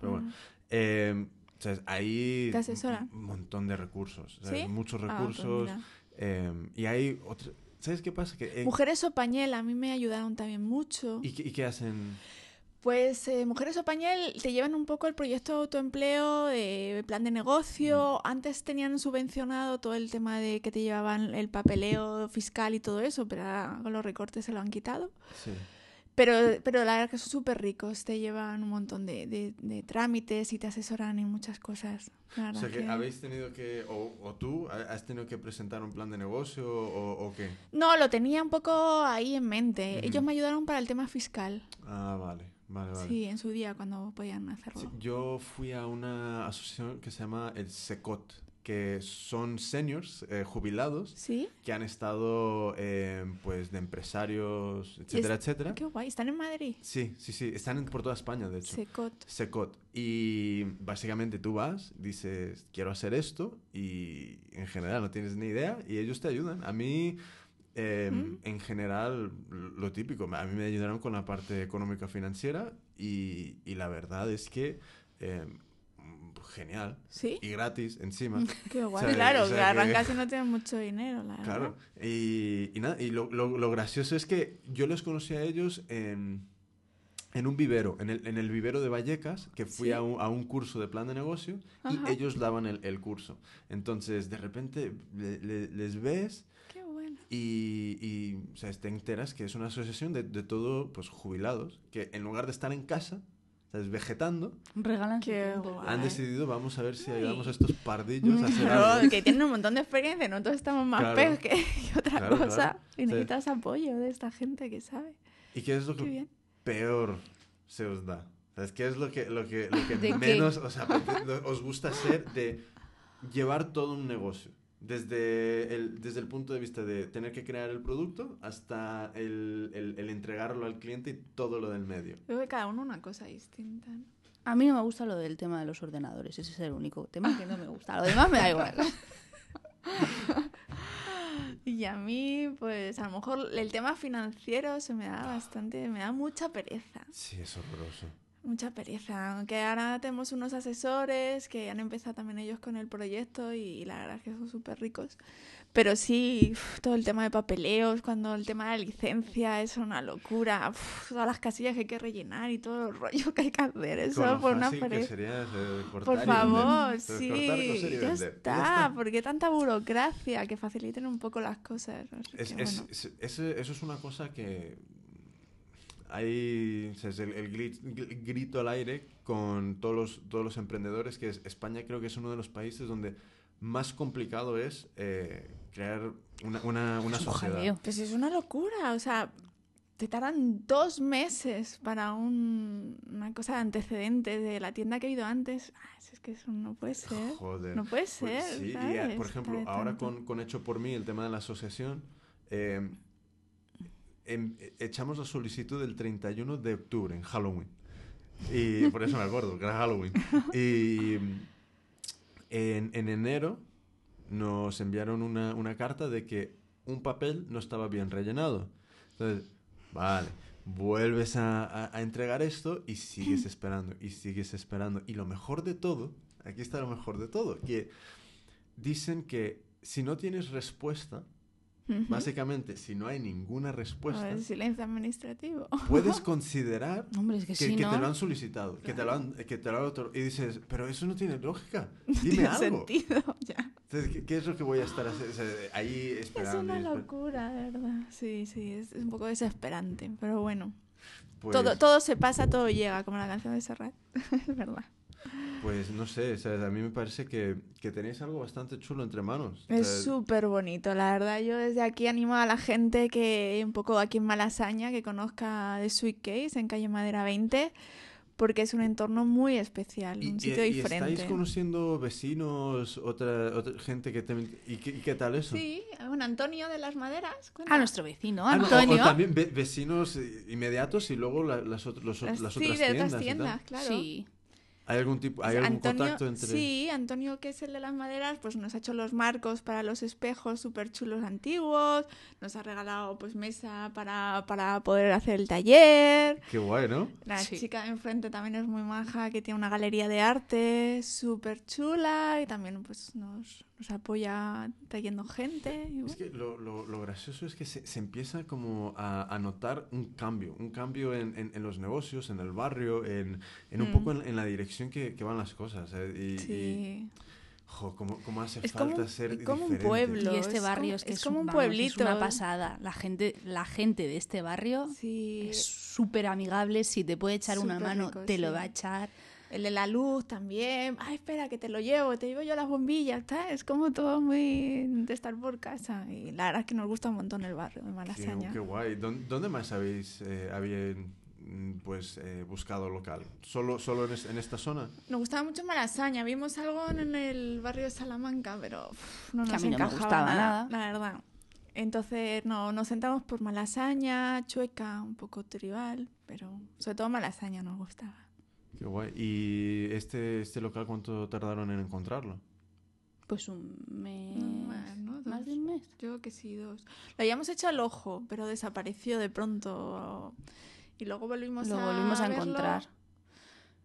pero bueno. Mm. Eh, o sea, ahí ¿Te asesoran? un montón de recursos. o sea, ¿Sí? Muchos Ah, pues recursos. eh, y hay otro... ¿Sabes qué pasa? Que, eh, Mujeres o Pañel a mí me ayudaron también mucho. ¿y, qué, y qué hacen? Pues eh, Mujeres o Pañel te llevan un poco el proyecto de autoempleo, de plan de negocio. Antes tenían subvencionado todo el tema de que te llevaban el papeleo fiscal y todo eso, pero ahora con los recortes se lo han quitado. Sí. Pero, pero la verdad que son súper ricos, te llevan un montón de, de- de trámites y te asesoran en muchas cosas. La O sea, que que- habéis tenido que... O, o tú ha- has tenido que presentar un plan de negocio o, o qué? No, lo tenía un poco ahí en mente. Ellos me ayudaron para el tema fiscal. Ah, vale. Vale, vale. Sí, en su día cuando podían hacerlo. Sí, yo fui a una asociación que se llama el SECOT, que son seniors, eh, jubilados, ¿Sí? que han estado eh, pues de empresarios, etcétera, es- etcétera. Qué guay. ¿Están en Madrid? Sí, sí, sí, están en- por toda España, de hecho. Secot. Secot. Y básicamente tú vas, dices, quiero hacer esto, y en general no tienes ni idea, y ellos te ayudan. A mí, eh, Mm. en general, lo típico, a mí me ayudaron con la parte económica financiera, y, y la verdad es que eh, genial. ¿Sí? Y gratis encima. Qué guay. Claro, o sea que y no tienes mucho dinero, la verdad. Claro. Y, y nada, y lo, lo- lo gracioso es que yo les conocí a ellos en, en un vivero, en el, en el vivero de Vallecas, que fui Sí. a, un, a un curso de plan de negocio Ajá. y ellos daban el, el curso. Entonces, de repente le- le- les ves Qué bueno. y, y, o sea, te enteras que es una asociación de, de todo, pues jubilados, que en lugar de estar en casa, ¿sabes? vegetando, Regalan su Qué tiempo. guay. han decidido, vamos a ver si Ay. ayudamos a estos pardillos a hacer Claro, algo. que tienen un montón de experiencia, nosotros estamos más Claro. peor que, que otra Claro, cosa. claro. Y Sí. necesitas apoyo de esta gente que sabe. ¿Y qué es lo Qué que bien. peor se os da? ¿Sabes qué es lo que, lo que, lo que menos os gusta hacer de llevar todo un negocio? Desde el, desde el punto de vista de tener que crear el producto hasta el, el- el entregarlo al cliente y todo lo del medio. Creo que cada uno una cosa distinta. ¿no? A mí no me gusta lo del tema de los ordenadores. Ese es el único tema que no me gusta. Lo demás me da igual. Y a mí, pues a lo mejor el tema financiero se me da bastante, me da mucha pereza. Sí, es horroroso. Mucha pereza. Aunque ahora tenemos unos asesores que han empezado también ellos con el proyecto y la verdad es que son súper ricos. Pero sí, uf, todo el tema de papeleos, cuando el tema de la licencia es una locura. uf, todas las casillas que hay que rellenar y todo el rollo que hay que hacer. Eso Con por una pereza. sería, eh, Por favor, vender. sí, Cortar, coser y ya está. ¿Por qué tanta burocracia? Que faciliten un poco las cosas. Es- que, es- bueno. es- eso es una cosa que hay es el, el gri- gri- grito al aire con todos los, todos los emprendedores, que es, España creo que es uno de los países donde más complicado es eh, crear una, una, una sociedad. Pues es una locura, o sea, te tardan dos meses para un- una cosa de antecedentes de la tienda que he ido antes. Ah, es que eso no puede ser. Joder. No puede Pues ser. sí, y, ¿sabes? eh, por ejemplo, ahora con, con Hecho por mí, el tema de la asociación, eh, em- echamos la solicitud del 31 de octubre, en Halloween. Y por eso me acuerdo, que era Halloween. Y en, en enero nos enviaron una, una carta de que un papel no estaba bien rellenado. Entonces, vale, vuelves a, a- a entregar esto y sigues esperando, y sigues esperando. Y lo mejor de todo, aquí está lo mejor de todo, que dicen que si no tienes respuesta, Ujú. básicamente si no hay ninguna respuesta, ver, silencio administrativo. puedes considerar Hombre, es que, que, si que no... te lo han solicitado, que te lo han, que te lo han otor- y dices, pero eso no tiene lógica, dime Tiene algo. sentido. Ya. Entonces, ¿qué, qué es lo que voy a estar hace- o sea, ahí Es esperando? una y esper- locura, de verdad. Sí, sí, es, es un poco desesperante, pero bueno. Pues, Todo, todo se pasa, todo llega, como la canción de Serrat. es verdad. Pues no sé, sea, a mí me parece que, que tenéis algo bastante chulo entre manos. Es súper bonito, la verdad. Yo desde aquí animo a la gente que, un poco aquí en Malasaña, que conozca The Sweet Case en calle Madera 20, porque es un entorno muy especial, y, un y- sitio y diferente. estáis conociendo vecinos, otra, otra gente que te... ¿Y qué, y qué tal eso? Sí, bueno, Antonio de las Maderas. cuenta. A nuestro vecino, Ah, no, o- Antonio. O, también ve- vecinos inmediatos y luego la- las, ot- los Las- las sí, otras de tiendas. otras y tal. tiendas, claro. Sí. ¿Hay algún tipo, hay algún Antonio, contacto entre...? Sí, Antonio, que es el de las maderas, pues nos ha hecho los marcos para los espejos súper chulos antiguos, nos ha regalado pues mesa para, para poder hacer el taller. Qué guay, ¿no? La Sí. chica de enfrente también es muy maja, que tiene una galería de arte súper chula y también pues nos, nos apoya trayendo gente. y Es bueno. que lo, lo- lo gracioso es que se, se empieza como a, a notar un cambio, un cambio en, en- en los negocios, en el barrio, en, en un Mm. poco en, en la dirección que, que van las cosas. ¿eh? Y, y, Sí. jo, cómo, cómo hace Es falta como un- ser es como un diferente. pueblo. Y este es barrio como- es que es es, como un vamos, Es pueblito. una pasada. La gente, la gente de este barrio Sí. es súper amigable. Si te puede echar una Súper mano, rico, te lo sí. va a echar. El de la luz también. Ay, espera, que te lo llevo, te llevo yo las bombillas, ¿tá? Es como todo muy de estar por casa. Y la verdad es que nos gusta un montón el barrio de Qué, Malasaña. qué guay. ¿Dónde, más habéis, eh, pues eh, buscado local? ¿Solo, solo en, es- en esta zona? Nos gustaba mucho Malasaña. Vimos algo en el barrio de Salamanca, pero uf, no Que a nos mí no me encajaba gustaba nada, nada. la verdad. Entonces no, nos sentamos por Malasaña, Chueca, un poco tribal, pero sobre todo Malasaña nos gustaba. Qué guay. ¿Y este, este local cuánto tardaron en encontrarlo? Pues un mes. Bueno, Más dos. de un mes. Yo creo que sí, dos. Lo habíamos hecho al ojo, pero desapareció de pronto. Y luego volvimos Lo a volvimos a verlo, encontrar.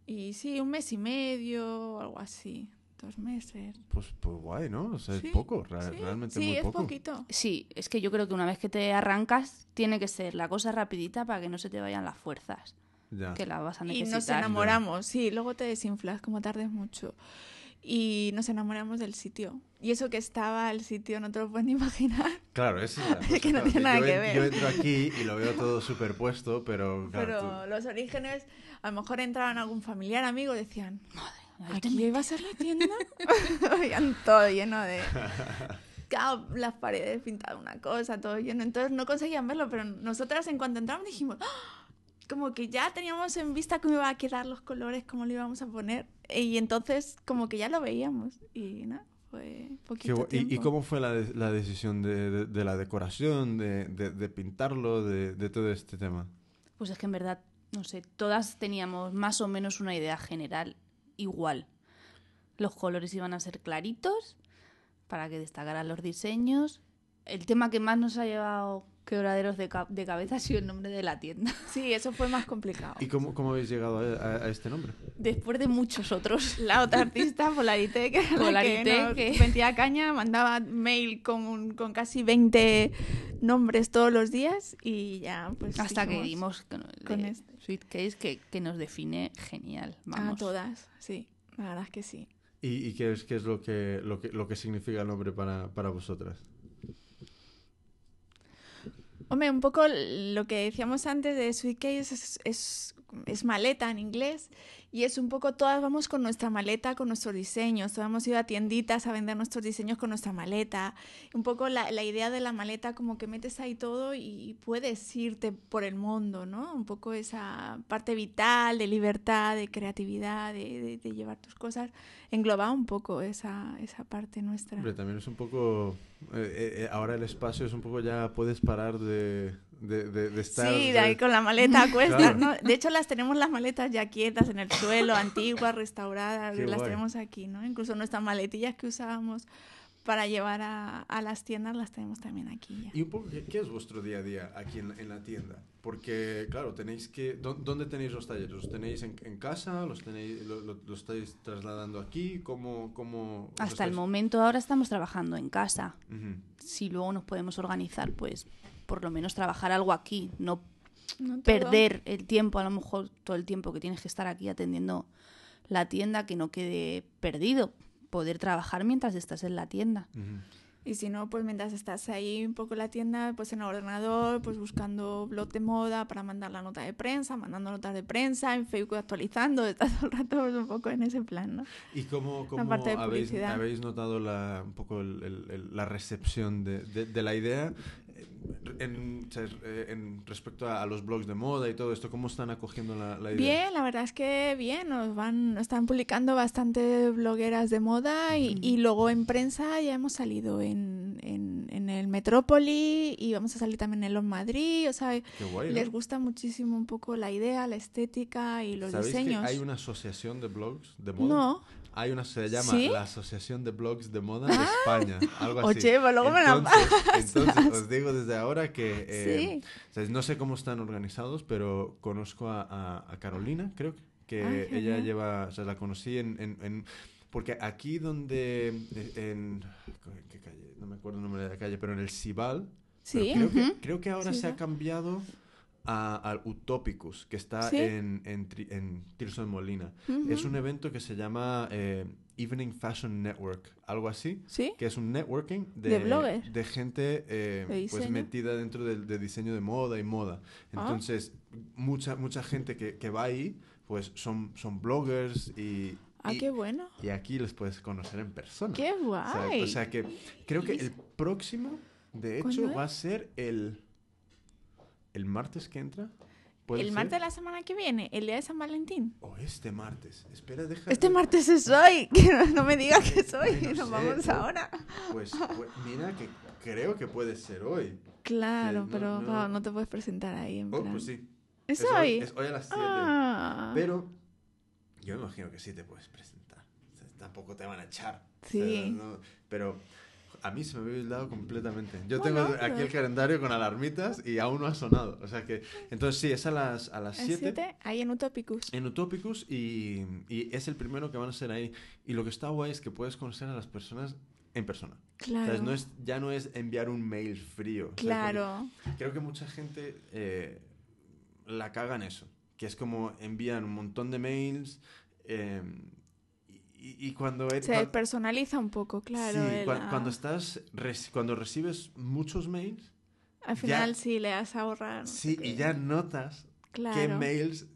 Y sí, un mes y medio, algo así. Dos meses. Pues, pues guay, ¿no? O sea, Sí, es poco, ra- sí, realmente sí, muy es poco. poquito. Sí, es que yo creo que una vez que te arrancas, tiene que ser la cosa rapidita para que no se te vayan las fuerzas, Ya. que la vas a Y necesitar. nos enamoramos, sí, luego te desinflas como tardes mucho. Y nos enamoramos del sitio. Y eso que estaba el sitio, no te lo puedes ni imaginar. Claro, es la cosa, que no claro, tiene nada yo, que ver. yo entro aquí y lo veo todo superpuesto, pero claro, Pero tú- los orígenes, a lo mejor entraban algún familiar, amigo, decían, te ¿aquí iba a ser la tienda? Veían todo lleno de... Claro, las paredes pintadas una cosa, todo lleno. Entonces no conseguían verlo, pero nosotras en cuanto entramos dijimos, ¡Ah! Como que ya teníamos en vista cómo iba a quedar los colores, cómo lo íbamos a poner. Y entonces como que ya lo veíamos. Y nada, fue Qué poquito. ¿Y- ¿Y, tiempo. cómo fue la, de- la decisión de, de- de la decoración, de, de- de pintarlo, de, de todo este tema? Pues es que en verdad, no sé, todas teníamos más o menos una idea general igual. Los colores iban a ser claritos para que destacaran los diseños. El tema que más nos ha llevado quebraderos de, ca- de cabeza ha sido el nombre de la tienda. Sí, eso fue más complicado. ¿Y cómo, cómo habéis llegado a, a- a este nombre? Después de muchos otros. La otra artista, Polarité, que, era la Polarité, que nos que- metía caña, mandaba mail con, un- con casi 20 nombres todos los días y ya pues Hasta que dimos con, el con este. Sweet Case que, que nos define genial. a Vamos. todas, sí, la verdad es que sí. ¿Y, y qué es, qué es lo, que, lo, que, lo que significa el nombre para, para vosotras? Hombre, un poco lo que decíamos antes de Sweet Case es, es, es maleta en inglés y es un poco todas vamos con nuestra maleta, con nuestros diseños. Todas hemos ido a tienditas a vender nuestros diseños con nuestra maleta. Un poco la, la idea de la maleta como que metes ahí todo y puedes irte por el mundo, ¿no? Un poco esa parte vital de libertad, de creatividad, de, de- de llevar tus cosas. Engloba un poco esa, esa parte nuestra. Hombre, también es un poco... eh, eh, eh, ahora el espacio es un poco ya puedes parar de, de, de- de estar... Sí, de ahí con la maleta a cuestas, Claro. ¿no? De hecho, las tenemos las maletas ya quietas en el suelo, antiguas, restauradas, Qué las guay. tenemos aquí, ¿no? Incluso nuestras maletillas que usábamos para llevar a, a las tiendas las tenemos también aquí ya. Y un poco, ¿qué, qué es vuestro día a día aquí en, la- en la tienda? Porque, claro, tenéis que... ¿dó- ¿Dónde tenéis los talleres? ¿Los tenéis en, en casa? ¿Los, tenéis, lo, lo- lo estáis trasladando aquí? ¿Cómo...? cómo Hasta el momento ahora estamos trabajando en casa. Ujú. Si luego nos podemos organizar, pues por lo menos trabajar algo aquí, no perder el tiempo, a lo mejor todo el tiempo que tienes que estar aquí atendiendo la tienda, que no quede perdido. Poder trabajar mientras estás en la tienda. Y si no, pues mientras estás ahí un poco en la tienda, pues en el ordenador, pues buscando blog de moda para mandar la nota de prensa, mandando notas de prensa, en Facebook actualizando, estás todo el rato pues, un poco en ese plan, ¿no? ¿Y cómo, cómo parte de habéis, notado la, un poco el- el- el- la recepción de, de- de la idea en, eh, en respecto a, los blogs de moda y todo esto? ¿Cómo están acogiendo la, la idea? Bien, la verdad es que bien, nos van, nos están publicando bastante blogueras de moda y, y luego en prensa ya hemos salido en, en, en el Metrópoli y vamos a salir también en el Madrid, o sea, guay, ¿no? les gusta muchísimo un poco la idea, la estética y los ¿Sabéis diseños. que hay una asociación de blogs de moda? No, Hay una, se llama ¿Sí? la Asociación de Blogs de Moda de España, algo así. Oye, pues luego me la entonces, entonces, os digo desde ahora que... eh, Sí. o sea, no sé cómo están organizados, pero conozco a, a- a Carolina, creo que Ah, ella genial. lleva... O sea, la conocí en... en- en- porque aquí donde... En, ¿en qué calle? No me acuerdo el nombre de la calle, pero en el Cibal. pero sí. Creo, que, creo que ahora se ha cambiado al Utopicus, que está ¿Sí? en, en, en Tirso Molina. Ujú. Es un evento que se llama eh, Evening Fashion Network, algo así, ¿Sí? que es un networking de, De de gente eh, De pues metida dentro del de diseño de moda y moda. Ah. Entonces, mucha, mucha gente que, que va ahí, pues son, son bloggers y, Ah, y, qué bueno. y aquí les puedes conocer en persona. Qué guay. o sea que creo que el próximo, de hecho, ¿Cuándo va a ser el, el martes que entra. ¿Puede El ser? martes de la semana que viene, el día de San Valentín. O este martes. Espera, deja. Este martes es hoy. Que no, no me digas que es hoy. Ay, no Nos sé, vamos ¿no? ahora. Pues, pues, mira que creo que puede ser hoy. Claro, no- pero no- no te puedes presentar ahí. En Oh, plan. pues sí. ¿Es, hoy. hoy? Es hoy a las 7. Ah, Pero yo me imagino que sí te puedes presentar. O sea, tampoco te van a echar. O sea, Sí. no- pero a mí se me había olvidado completamente. Yo Bueno, tengo aquí el calendario con alarmitas y aún no ha sonado. O sea que. Entonces sí, es a las a las ¿El 7 siete? Ahí en Utopicus. en Utopicus y, y es el primero que van a ser ahí. Y lo que está guay es que puedes conocer a las personas en persona. Claro. ¿Sabes? No es, ya no es enviar un mail frío. Claro. Creo que mucha gente eh, la caga en eso. Que es como envían un montón de mails eh, y, y cuando... Se cuan- personaliza un poco, claro. sí, cuan- ah, cuando estás... reci- cuando recibes muchos mails, Al final sí le das a ahorrar. no sí, y ya notas Claro. qué mails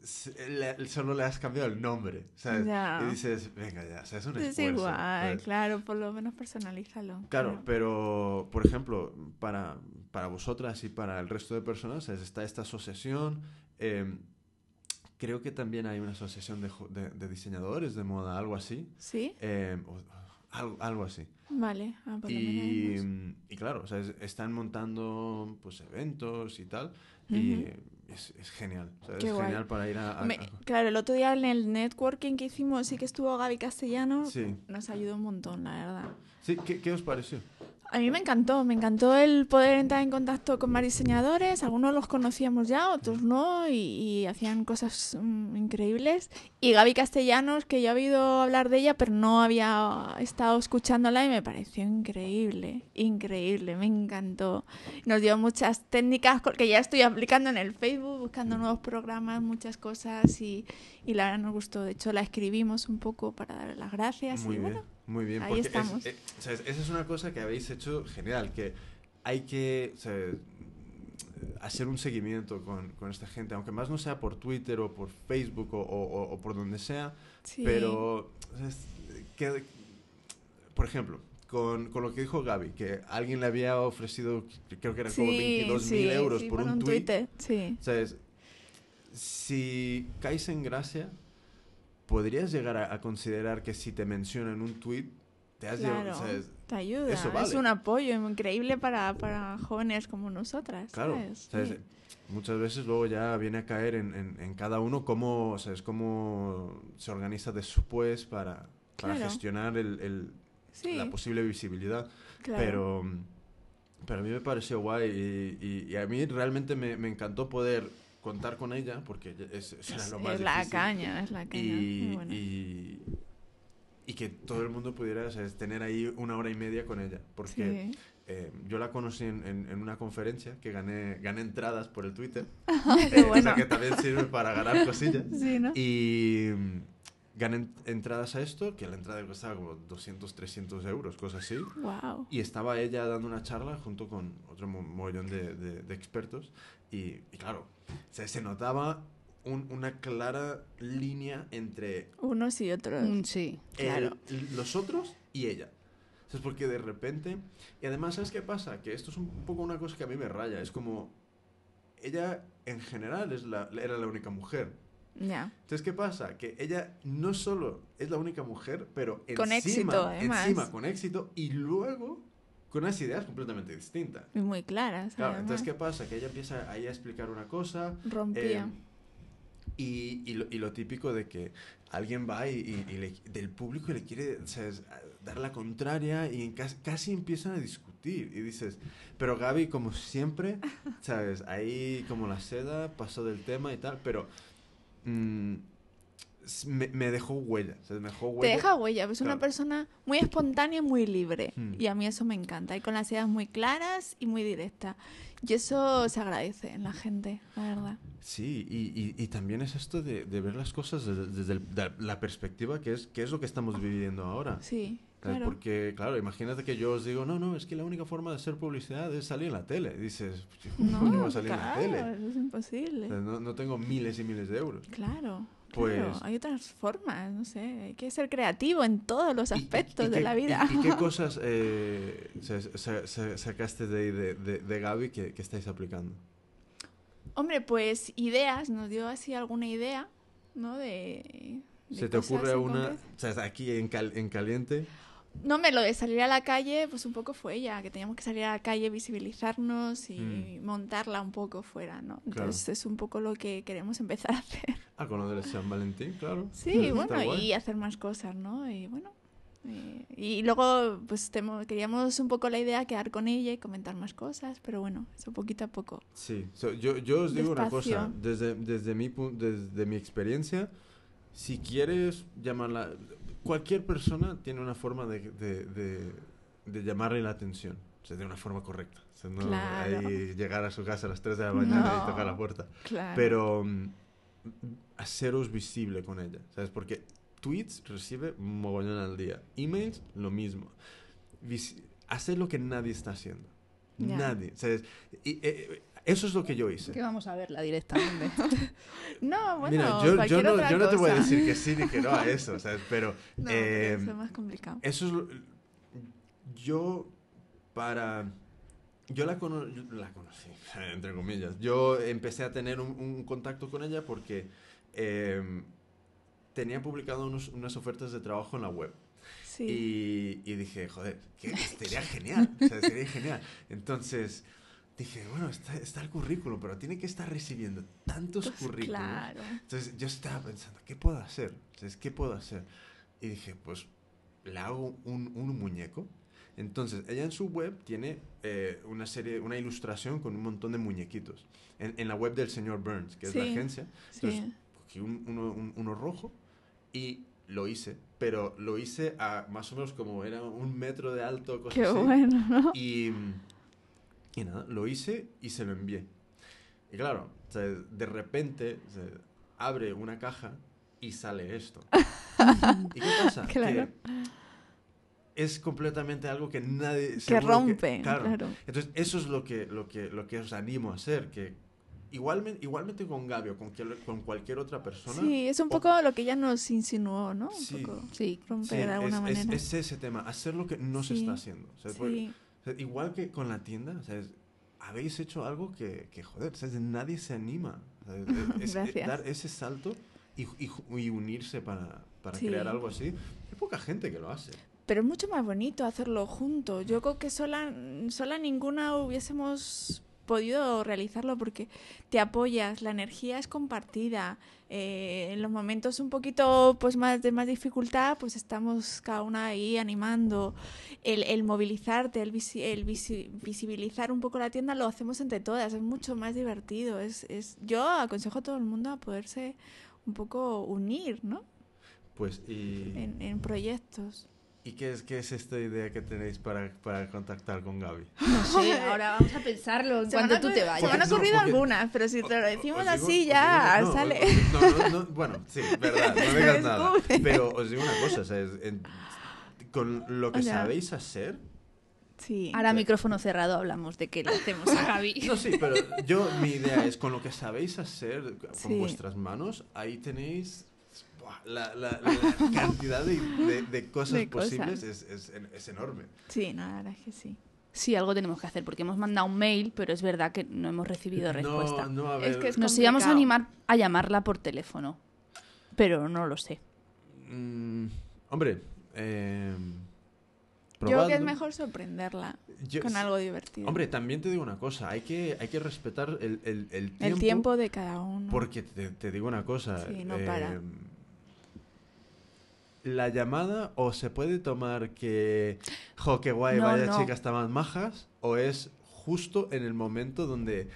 le- solo le has cambiado el nombre, ¿sabes? Ya. Y dices, venga ya, o sea, es un Es esfuerzo. igual, ¿sabes? claro, por lo menos personalízalo. Claro, pero, por ejemplo, para, para vosotras y para el resto de personas es- está esta asociación. eh, creo que también hay una asociación de, de- de diseñadores de moda, algo así. ¿Sí? eh, o- algo, algo así. Vale. Ah, por lo Y, y claro, o sea, es- están montando pues eventos y tal. Y Ujú. es, es genial. o sea, es guay. genial para ir a... a- Me- claro, el otro día en el networking que hicimos sí que estuvo Gaby Castellano. Sí. Nos ayudó un montón, la verdad. Sí, ¿qué, qué os pareció? A mí me encantó, me encantó el poder entrar en contacto con más diseñadores. Algunos los conocíamos ya, otros no, y, hacían cosas mm, increíbles. Y Gaby Castellanos, que yo he oído hablar de ella, pero no había estado escuchándola y me pareció increíble, increíble, me encantó. Nos dio muchas técnicas que ya estoy aplicando en el Facebook, buscando nuevos programas, muchas cosas, y, y la verdad nos gustó. De hecho, la escribimos un poco para darle las gracias. Muy y bien, bueno, muy bien. ahí es- estamos. eh, o sea, es- esa es una cosa que habéis hecho genial, que hay que o sea, hacer un seguimiento con, con esta gente, aunque más no sea por Twitter o por Facebook o, o- o por donde sea, sí. pero es- que, por ejemplo, con, con lo que dijo Gaby, que alguien le había ofrecido, creo que era como 22 mil euros sí, por un, tweet. Twitter, sí. ¿Sabes? Si caes en gracia, podrías llegar a, a considerar que si te mencionan un tweet, te has llevado, Claro, ¿sabes? te ayuda. Eso Es vale. un apoyo increíble para, para jóvenes como nosotras. Claro, ¿sabes? ¿sabes? Sí. Muchas veces luego ya viene a caer en, en- en cada uno cómo, ¿sabes? cómo se organiza después para, para Claro. gestionar el, el- Sí, la posible visibilidad. claro. Pero, pero a mí me pareció guay y, y- y a mí realmente me, me encantó poder contar con ella porque es, era es, lo más es la difícil. caña, es la caña. y, Muy buena. y, y que todo el mundo pudiera o sea, tener ahí una hora y media con ella. Porque Sí. eh, yo la conocí en, en- en una conferencia que gané, gané entradas por el Twitter. Eh, o bueno. sea, que también sirve para ganar cosillas. Sí, ¿no? Y gané en- entradas a esto, que la entrada costaba como 200, 300 euros, cosas así. Wow. Y estaba ella dando una charla junto con otro mo- mogollón de, de- de expertos. Y, y claro, o sea, se notaba un- una clara línea entre Unos y otros. Mm, Sí. Claro. el- los otros y ella. Es porque de repente... Y además, ¿sabes qué pasa? Que esto es un poco una cosa que a mí me raya. Es como... Ella, en general, es la, era la única mujer. Ya. Entonces, ¿qué pasa? Que ella no solo es la única mujer, pero encima, Con éxito, además. encima con éxito y luego con unas ideas completamente distintas. Y muy claras. Claro, además. entonces, ¿qué pasa? Que ella empieza ahí a explicar una cosa Rompía. eh, y, y lo, y lo típico de que alguien va y, y- le- del público le quiere o sea, dar la contraria y en casi, casi empiezan a discutir. Y dices, pero Gaby, como siempre, ¿sabes? Ahí como la seda pasó del tema y tal, pero mm, me, me dejó huella. Me dejó Te deja huella, es una Claro. persona muy espontánea y muy libre. Hmm. Y a mí eso me encanta. Y con las ideas muy claras y muy directas. Y eso se agradece en la gente, la verdad. Sí, y, y- y también es esto de, de ver las cosas desde, desde el- da- la perspectiva que es, que es lo que estamos viviendo ahora. Sí. Claro. Porque, claro, imagínate que yo os digo, no, no, es que la única forma de hacer publicidad es salir en la tele. Y dices, ¿cómo coño voy a salir claro, en la tele? eso es imposible. O sea, no, no tengo miles y miles de euros. Claro. Pues- claro, hay otras formas, no sé, hay que ser creativo en todos los ¿Y- y- aspectos y de qué- la vida. ¿Y, y qué cosas eh, sa- sa- sa- sacaste de ahí de, de, de Gaby que, que estáis aplicando? Hombre, pues ideas, nos dio así alguna idea, ¿no? De... ¿Se te ocurre una, o sea, aquí en, cal- en caliente? No, me lo de salir a la calle, pues un poco fue ella, que teníamos que salir a la calle, visibilizarnos y Mm. montarla un poco fuera, ¿no? Claro. Entonces es un poco lo que queremos empezar a hacer. Ah, con lo del San Valentín, claro. Sí, bueno, y hacer más cosas, ¿no? Y bueno. y luego, pues temo- queríamos un poco la idea quedar con ella y comentar más cosas, pero bueno, eso poquito a poco. Sí, so, yo, yo os digo una cosa, desde, desde, mi, desde mi experiencia, si quieres llamarla, cualquier persona tiene una forma de, de, de- de llamarle la atención, o sea, de una forma correcta. O sea, no Claro. ahí llegar a su casa a las 3 de la mañana y tocar la puerta. Claro. Pero mm, haceros visible con ella, ¿sabes? Porque tweets recibe un mogollón al día, emails lo mismo. Vis- hacer lo que nadie está haciendo. Nadie. ¿sabes? Y, eh, eso es lo que yo hice. Que vamos a verla directamente. No, bueno, Mira, yo, yo no, otra yo no te voy a decir que sí ni que no a eso, ¿sabes? Pero No, eh, es más complicado. eso es lo- yo para yo la, cono- yo la conocí entre comillas yo empecé a tener un, un contacto con ella porque eh, tenía publicado unos- unas ofertas de trabajo en la web Sí. y, y dije joder que sería genial o sea, sería genial entonces dije bueno está, está el currículum pero tiene que estar recibiendo tantos Pues, currículums claro. entonces yo estaba pensando, ¿qué puedo hacer? Entonces, ¿qué puedo hacer? Y dije, pues le hago un, un muñeco. Entonces, ella en su web tiene eh, una serie, una ilustración con un montón de muñequitos. En, en la web del señor Burns, que es la Sí, agencia. Entonces, Sí. cogí un- uno, un- uno rojo y lo hice. Pero lo hice a más o menos como era un metro de alto, cosas Qué así. bueno, ¿no? Y, y nada, lo hice y se lo envié. Y claro, o sea, de repente se abre una caja y sale esto. ¿Y qué pasa? Claro. Que es completamente algo que nadie... Que rompe, claro. claro. Entonces, eso es lo que, lo que, lo que os animo a hacer, que igualmente, igualmente con Gabi o con, con cualquier otra persona... Sí, es un o- poco lo que ella nos insinuó, ¿no? Un Sí. poco Sí. romper Sí, de alguna es, es- manera. es ese tema, hacer lo que no se Sí. está haciendo. O sea, sí, o sea, igual que con la tienda, o sea, es- habéis hecho algo que, que joder, nadie se anima. Es- dar ese salto y, y ju- y unirse para, para Sí. crear algo así. Hay poca gente que lo hace. pero es mucho más bonito hacerlo juntos. Yo creo que sola, sola ninguna hubiésemos podido realizarlo porque te apoyas, la energía es compartida. Eh, en los momentos un poquito pues más de más dificultad, pues estamos cada una ahí animando. El, el movilizarte, el, visi- el visi- visibilizar un poco la tienda, lo hacemos entre todas. Es mucho más divertido. Es, es, yo aconsejo a todo el mundo a poderse un poco unir, ¿no? Pues, ¿y, En, en proyectos. ¿Y qué, es, qué es esta idea que tenéis para, para contactar con Gaby? No sé, ahora vamos a pensarlo en cuanto tú te vayas. Se me han No, ocurrido porque- algunas, pero si te lo decimos digo- así ya digo- no, sale. no, no, no, bueno, sí, verdad, no digas nada. Pero os digo una cosa, o sea, es- en- con lo que O sea, sabéis hacer, Sí. Ahora micrófono cerrado hablamos de qué le hacemos a Gaby. No, sí, pero yo, mi idea es con lo que sabéis hacer con Sí. vuestras manos, ahí tenéis la, la- la cantidad de, de- de cosas De cosas. posibles es, es, es enorme. Sí, no, la verdad es que sí. Sí, algo tenemos que hacer porque hemos mandado un mail, pero es verdad que no hemos recibido respuesta. No, no, a Es ver, que es Nos íbamos a animar a llamarla por teléfono, pero no lo sé. mm, hombre, eh, Yo creo que es mejor sorprenderla Yo- con algo divertido. Hombre, también te digo una cosa, hay que, hay que respetar el, el- el tiempo. el tiempo de cada uno. Porque te, te digo una cosa. Sí, no para. La llamada o se puede tomar que, jo, qué guay, No, vaya no. chicas más majas, o es justo en el momento donde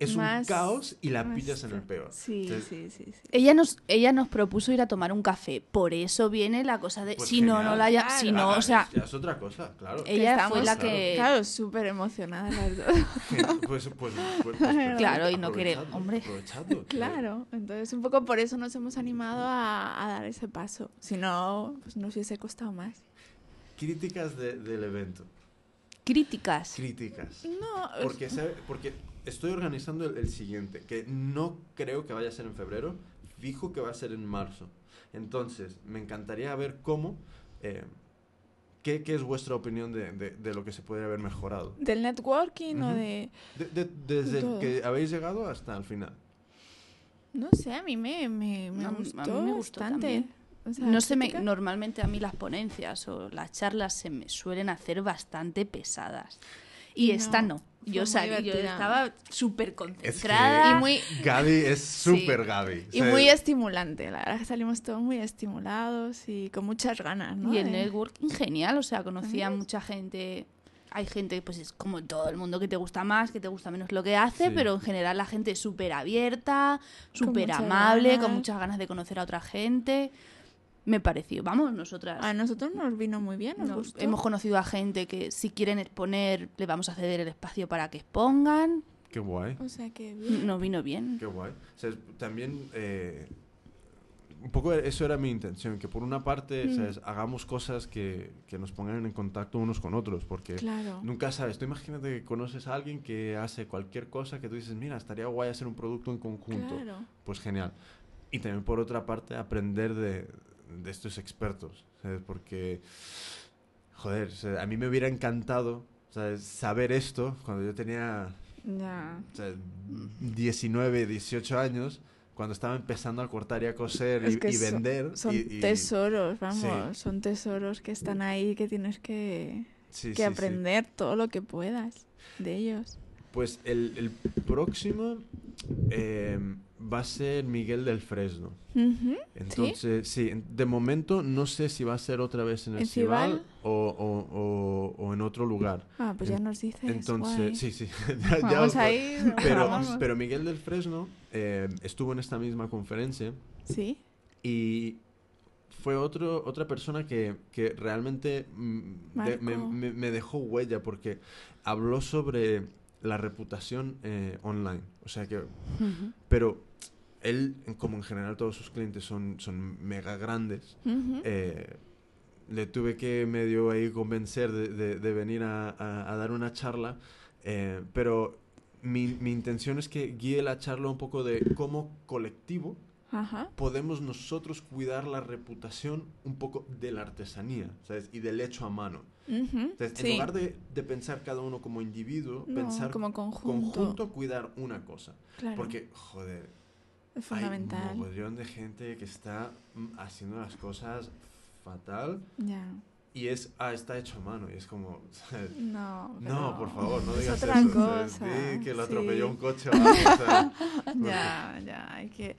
es un caos y la pillas en el peor. Sí, Entonces, sí, sí, sí. Ella nos, ella nos propuso ir a tomar un café, por eso viene la cosa de Pues si no, no la haya, Claro. si no, ah, o sea, ya es otra cosa, claro. Ella fue la claro. que Claro, súper emocionadas las dos. Pues, pues, pues, pues, Claro, y no quiere- hombre. Claro, entonces un poco por eso nos hemos animado a, a dar ese paso. Si no, pues nos hubiese costado más. Críticas de- del evento. críticas. Críticas. No, Porque. Porque estoy organizando el, el siguiente, que no creo que vaya a ser en febrero, fijo que va a ser en marzo. Entonces, me encantaría ver cómo eh, ¿qué, qué es vuestra opinión de, de- de lo que se podría haber mejorado? ¿Del networking o de...? De- de- desde todo. que habéis llegado hasta el final. No sé, a mí me, me, me A mí- a mí gustó me gustó bastante. también. O sea, No sé, me, normalmente a mí las ponencias o las charlas se me suelen hacer bastante pesadas. Y esta no, Yo salí, yo estaba súper Es concentrada. Y muy, Gaby es Sí. súper Gaby. O y sea, muy estimulante, la verdad que salimos todos muy estimulados y con muchas ganas, ¿no? Y el networking genial, o sea, conocía a mucha gente. Hay gente, pues es como todo el mundo que te gusta más, que te gusta menos lo que hace, Sí. pero en general la gente es súper abierta, súper amable, con muchas ganas de conocer a otra gente. Me pareció, vamos, nosotras A nosotros nos vino muy bien, nos, nos- gustó. hemos conocido a gente que si quieren exponer, le vamos a ceder el espacio para que expongan. Qué guay. O sea que bien. Nos vino bien. Qué guay. O sea, también eh, un poco eso era mi intención, que por una parte Mm. ¿sabes? hagamos cosas que, que nos pongan en contacto unos con otros, porque Claro. nunca sabes. Tú imagínate que conoces a alguien que hace cualquier cosa que tú dices, mira, estaría guay hacer un producto en conjunto. Claro. Pues genial. Y también por otra parte aprender de, de estos expertos, ¿sabes? Porque, joder, o sea, a mí me hubiera encantado ¿sabes? saber esto cuando yo tenía Ya. o sea, 19, 18 años, cuando estaba empezando a cortar y a coser y, Es y vender. Son y- y- tesoros, vamos, Sí. son tesoros que están ahí que tienes que, sí, que sí. aprender todo lo que puedas de ellos. Pues el, el próximo eh, va a ser Miguel del Fresno. Ujú. Entonces, sí, en- de momento no sé si va a ser otra vez en el ¿En Cibal Cibal? o, o- o- o en otro lugar. Ah, pues ya En- nos dices. Entonces, guay. sí, sí. ya- ya Vamos os- a ir. Pero, vamos. pero Miguel del Fresno eh, estuvo en esta misma conferencia Sí. Y fue otro, otra persona que, que realmente de- me, me- me dejó huella porque habló sobre la reputación eh, online. O sea que, Ujú. pero él, como en general todos sus clientes son, son mega grandes, eh, le tuve que medio ahí convencer de, de- de venir a, a- a dar una charla, eh, pero mi, mi intención es que guíe la charla un poco de cómo colectivo podemos nosotros cuidar la reputación un poco de la artesanía, ¿sabes? Y del hecho a mano. Entonces, Sí. En lugar de, de pensar cada uno como individuo, No, pensar como conjunto. conjunto cuidar una cosa. Claro. Porque, joder, es fundamental. hay un mogollón de gente que está mm, haciendo las cosas fatal Ya. Y es, ah, está hecho a mano. Y es como, ¿sabes? No. No, pero por favor, no es digas otra eso. cosa. Di que lo sí. atropelló un coche o algo. Ya, ya, hay que...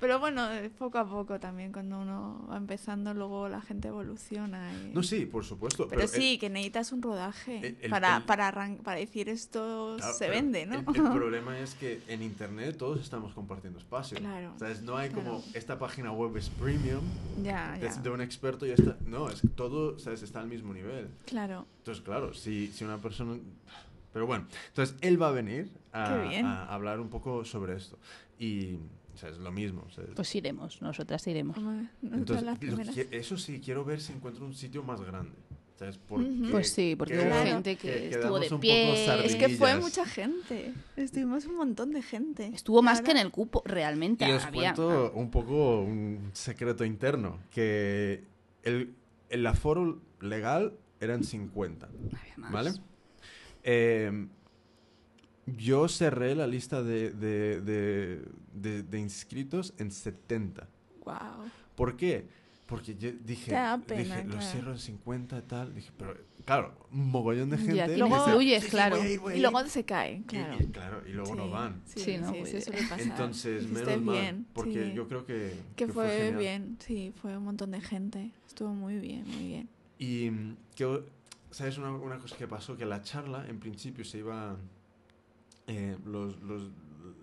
Pero bueno, eh, poco a poco también, cuando uno va empezando, luego la gente evoluciona. y- No, sí, por supuesto. Pero, el- sí, que necesitas un rodaje el- el- para, el- para, arran- para decir esto Claro, se pero vende, ¿no? El, el problema es que en internet todos estamos compartiendo espacio. Claro, ¿Sabes? No hay como claro. esta página web es premium, ya, es ya. de un experto y está. No, es todo ¿sabes? Está al mismo nivel. Claro. Entonces, claro, si, si una persona. Pero bueno, entonces él va a venir a, a hablar un poco sobre esto. Y o sea, es lo mismo. ¿sabes? Pues iremos, nosotras iremos. Entonces, que- eso sí, quiero ver si encuentro un sitio más grande. ¿Sabes? Porque, Ujú. Pues sí, porque que- hubo gente que, que estuvo de pie. Es que fue mucha gente. Estuvimos un montón de gente. Estuvo más Claro. que en el cupo, realmente. Y os había- cuento un poco un secreto interno, que el, el aforo legal eran 50, había más. ¿vale? Eh, yo cerré la lista de, de, de- de- inscritos en 70. Wow. ¿Por qué? Porque yo dije, Te da pena, dije lo cierro en 50 y tal. Dije, pero claro, un mogollón de gente. que no influyes, "Sí, sí, claro". voy a ir, voy a Y ir". luego se cae, Y- claro. y, claro, y luego no Sí, van. Sí, Sí, no, sí, sí, suele pasar. Entonces, menos mal, bien, porque sí. yo creo que, Que fue genial. bien, sí, fue un montón de gente. Estuvo muy bien, muy bien. Y que, ¿sabes? Una, una cosa que pasó, que la charla en principio se iba... eh, los, los-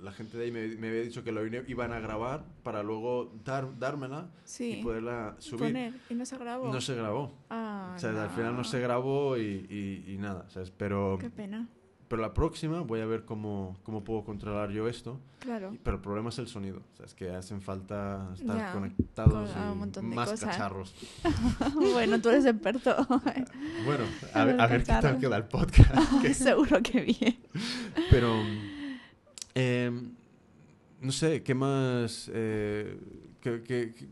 la gente de ahí me, me había dicho que lo iban a grabar para luego dar, dármela Sí. y poderla subir. Poner. ¿Y no se grabó? No se grabó. Ah, O sea, al final no no. se grabó y, y- y nada, ¿sabes? Pero, Qué pena. pero la próxima voy a ver cómo, cómo puedo controlar yo esto. Claro. Pero el problema es el sonido. O sea, es que hacen falta estar conectados con- a un y más cosas. cacharros. bueno, tú eres experto. Bueno, a A ver, qué tal queda el podcast. que- Seguro que bien. Pero, em, no sé, ¿qué más? eh, qué- qué- qué-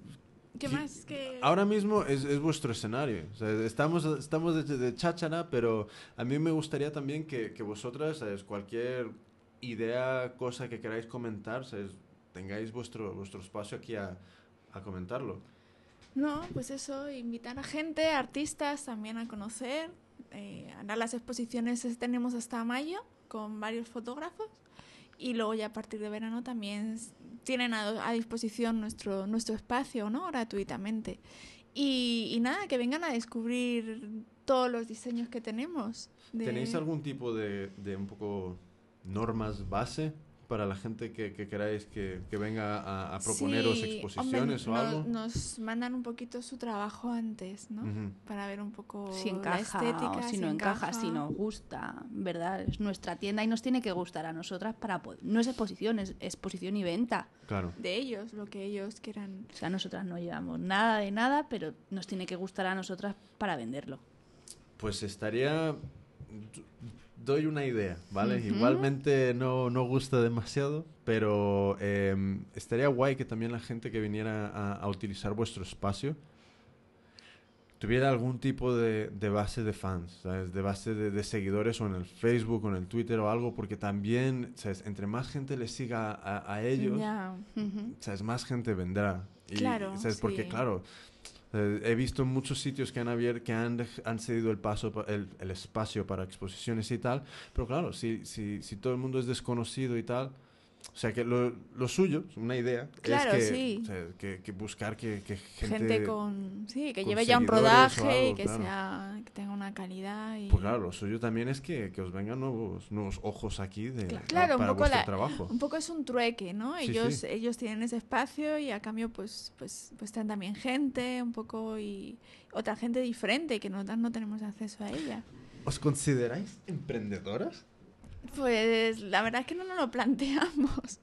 ¿Qué más? que Ahora mismo es, es vuestro escenario. O sea, estamos, estamos de, de cháchara, pero a mí me gustaría también que, que vosotras, ¿sabes? cualquier idea, cosa que queráis comentar, ¿sabes? tengáis vuestro, vuestro espacio aquí a, a comentarlo. No, pues eso, invitar a gente, artistas también a conocer. Eh, ahora las exposiciones es- tenemos hasta mayo con varios fotógrafos y luego ya a partir de verano también tienen a, disposición nuestro, nuestro espacio, ¿no? Gratuitamente. Y, nada, que vengan a descubrir todos los diseños que tenemos. ¿Tenéis algún tipo de, de un poco normas base para la gente que, que queráis que, que venga a, a proponeros Sí, exposiciones hombre, o algo? Nos mandan un poquito su trabajo antes, ¿no? Para ver un poco si la encaja estética, o si, no encaja, si nos gusta, ¿verdad? Es nuestra tienda y nos tiene que gustar a nosotras para poder... No es exposición, es exposición y venta. Claro. de ellos, lo que ellos quieran. O sea, nosotras no llevamos nada de nada, pero nos tiene que gustar a nosotras para venderlo. Pues estaría... Doy una idea, ¿vale? Igualmente no, no gusta demasiado, pero em, estaría guay que también la gente que viniera a, a utilizar vuestro espacio tuviera algún tipo de, de base de fans, ¿sabes? De base de, de seguidores o en el Facebook o en el Twitter o algo, porque también, ¿sabes? Entre más gente les siga a, a ellos. ¿sabes? Más gente vendrá. Y, Claro, ¿sabes? Porque, claro, eh, he visto muchos sitios que han abierto, que han, cedido el paso, pa- el, el espacio para exposiciones y tal, pero claro, si, si, si todo el mundo es desconocido y tal, o sea que lo, lo suyo, una idea, Claro, es que, sí. o sea, que, que buscar que, que gente... Gente, con. Sí, que con lleve ya un rodaje y algo, que, claro. sea, que tenga una calidad. Y... Pues claro, lo suyo también es que, que os vengan nuevos, nuevos ojos aquí de, claro, un para poco vuestro la- trabajo. Un poco es un trueque, ¿no? Sí, ellos, sí. ellos tienen ese espacio y a cambio, pues, pues, pues traen también gente, un poco y otra gente diferente que nosotras no tenemos acceso a ella. ¿Os consideráis emprendedoras? Pues la verdad es que no nos lo planteamos.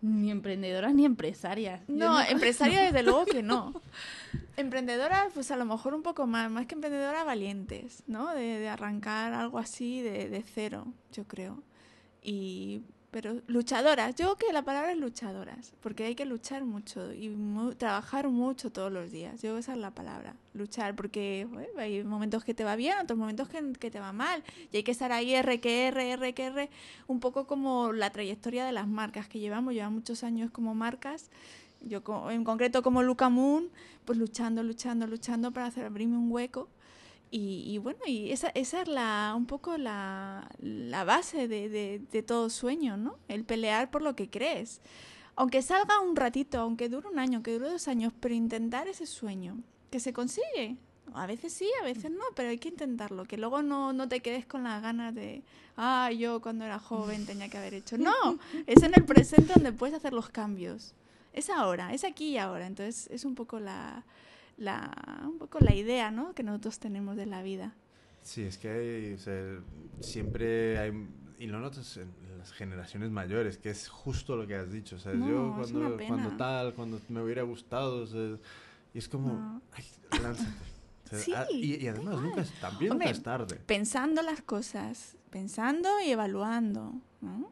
Ni emprendedoras ni empresarias. No, empresaria desde luego que no. Emprendedoras, pues a lo mejor un poco más, más que emprendedoras valientes, ¿no? De, de arrancar algo así de, de cero, yo creo. Y, pero luchadoras, yo creo que la palabra es luchadoras, porque hay que luchar mucho y mu- trabajar mucho todos los días. Yo creo esa es la palabra, luchar, porque hay momentos que te va bien, otros momentos que, te va mal. Y hay que estar ahí R que R, R que R, un poco como la trayectoria de las marcas que llevamos, llevamos muchos años como marcas yo en concreto como Luca Moon, pues luchando, luchando, luchando para hacer abrirme un hueco. Y, y bueno, y esa, esa es la, un poco la, la base de, de, de todo sueño, ¿no? El pelear por lo que crees. Aunque salga un ratito, aunque dure un año, aunque dure dos años, pero intentar ese sueño, que se consigue. A veces sí, a veces no, pero hay que intentarlo. Que luego no, no te quedes con las ganas de, ah, yo cuando era joven tenía que haber hecho. No, es en el presente donde puedes hacer los cambios es ahora, es aquí y ahora. Entonces es un poco la, la, un poco la idea ¿no? que nosotros tenemos de la vida. Sí, es que hay, o sea, siempre hay, y lo notas en las generaciones mayores, que es justo lo que has dicho. O sea, No, yo es una cuando, pena. cuando tal, cuando me hubiera gustado, o sea, y es como, No. ay, lánzate. O sea, Sí, ah, y, además, igual. nunca es, también Hombre, nunca es tarde. Pensando las cosas, pensando y evaluando, ¿no?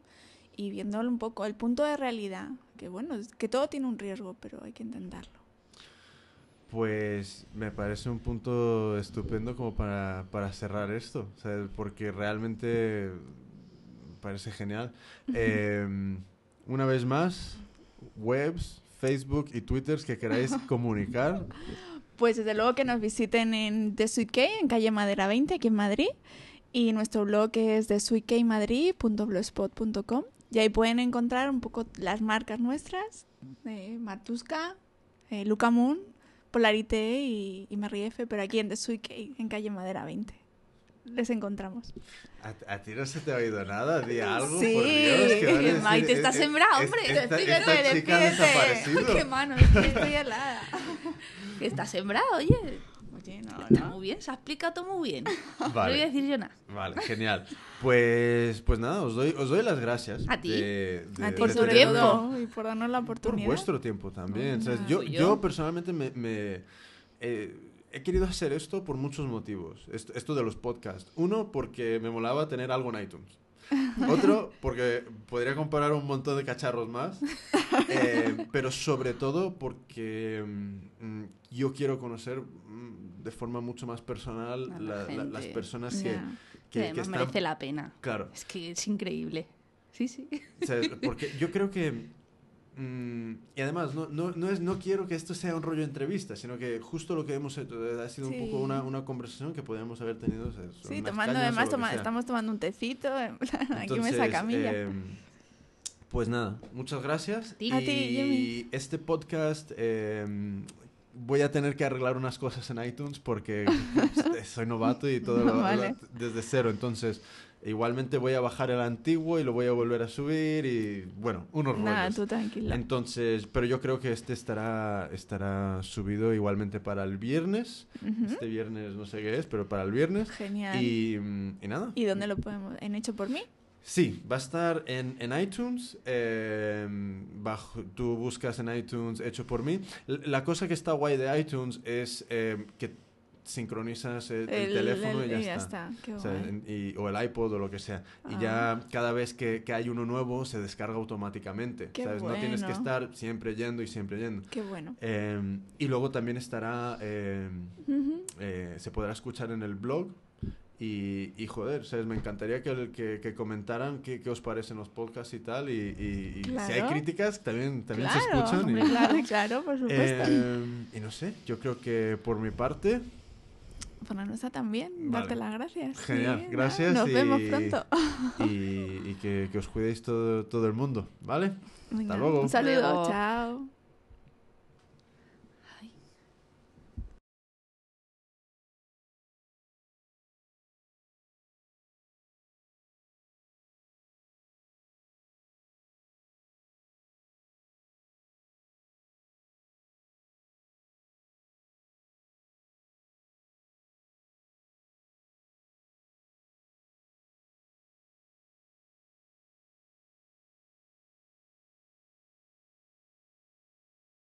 Y viéndolo un poco, el punto de realidad, que bueno, que todo tiene un riesgo, pero hay que intentarlo. Pues me parece un punto estupendo como para, para cerrar esto, o sea, porque realmente me parece genial. Eh, una vez más, webs, Facebook y Twitters que queráis comunicar. Pues desde luego que nos visiten en The Sweet Cake, en calle Madera 20, aquí en Madrid. Y nuestro blog es thesweetcakemadrid.blogspot.com. Y ahí pueden encontrar un poco las marcas nuestras, de Martusca, eh, Luca Moon, Polarité y, y Merriefe, pero aquí en Cake, en calle Madera 20. Les encontramos. ¿A, a ti no se te ha oído nada? Di algo, Sí. por Dios. que Maite está "Es- es- sembrada, es- hombre. Esta, Despídete, esta chica ha despídete. desaparecido. ¡Qué mano! es Estoy helada. Que está sembrado, oye. Oye, no, Está no. muy bien, se ha explicado todo muy bien. No Vale. voy a decir yo nada. Vale, genial. Pues, pues nada, os doy, os doy las gracias. A ti. de- de- A ti Por tu tiempo. y por darnos la Por oportunidad. vuestro tiempo también. No, ¿sabes? nada. Yo, yo. yo. personalmente me, me, eh, he querido hacer esto por muchos motivos. Esto, esto de los podcasts. Uno, porque me molaba tener algo en iTunes. Otro, porque podría comparar un montón de cacharros más. Eh, pero sobre todo porque mm, yo quiero conocer mm, de forma mucho más personal A la la- la- las personas que, Ya. que, Que que además están... merece la pena. Claro, Es que es increíble. Sí, sí. o sea, porque yo creo que... mm, y además, no, no, no, es, no quiero que esto sea un rollo de entrevista, sino que justo lo que hemos hecho eh, ha sido Sí. un poco una, una conversación que podríamos haber tenido. o sea, sobre Sí, tomando, además toma- estamos tomando un tecito, aquí Entonces, mesa camilla. eh, pues nada, muchas gracias. ti. A ti, y Jimmy. este podcast eh, voy a tener que arreglar unas cosas en iTunes porque soy novato y todo lo- Vale. lo- desde cero. Entonces, igualmente voy a bajar el antiguo y lo voy a volver a subir y bueno, unos Nada, rollos. tú tranquila. Entonces, pero yo creo que este estará, estará subido igualmente para el viernes. Este viernes no sé qué es, pero para el viernes. Genial. Y, mm, y nada. ¿Y dónde lo podemos? ¿En Hecho por mí? Sí, va a estar en, en iTunes. eh, bajo, tú buscas en iTunes hecho por mí. La cosa que está guay de iTunes es eh, que sincronizas el, el teléfono y ya, está. Qué O, sea, y- o el iPod o lo que sea. Y Ah. ya cada vez que, que hay uno nuevo se descarga automáticamente. Qué ¿sabes? No tienes que bueno. estar siempre yendo y siempre yendo. Qué bueno. Eh, y luego también estará, eh, Ujú. eh, se podrá escuchar en el blog. Y, y joder, ¿sabes? me encantaría que, que, que comentaran qué, qué os parecen los podcasts y tal. Y, y- y si hay Claro. críticas, también, también se Claro, escuchan. y- hombre, claro, claro, por supuesto. Eh, y no sé, yo creo que por mi parte, Por la nuestra también, Vale. darte las gracias. Genial, Sí, gracias Nos y- vemos pronto. y, y que, que os cuidéis todo, todo el mundo, ¿vale? Venga, luego. Un saludo, chao.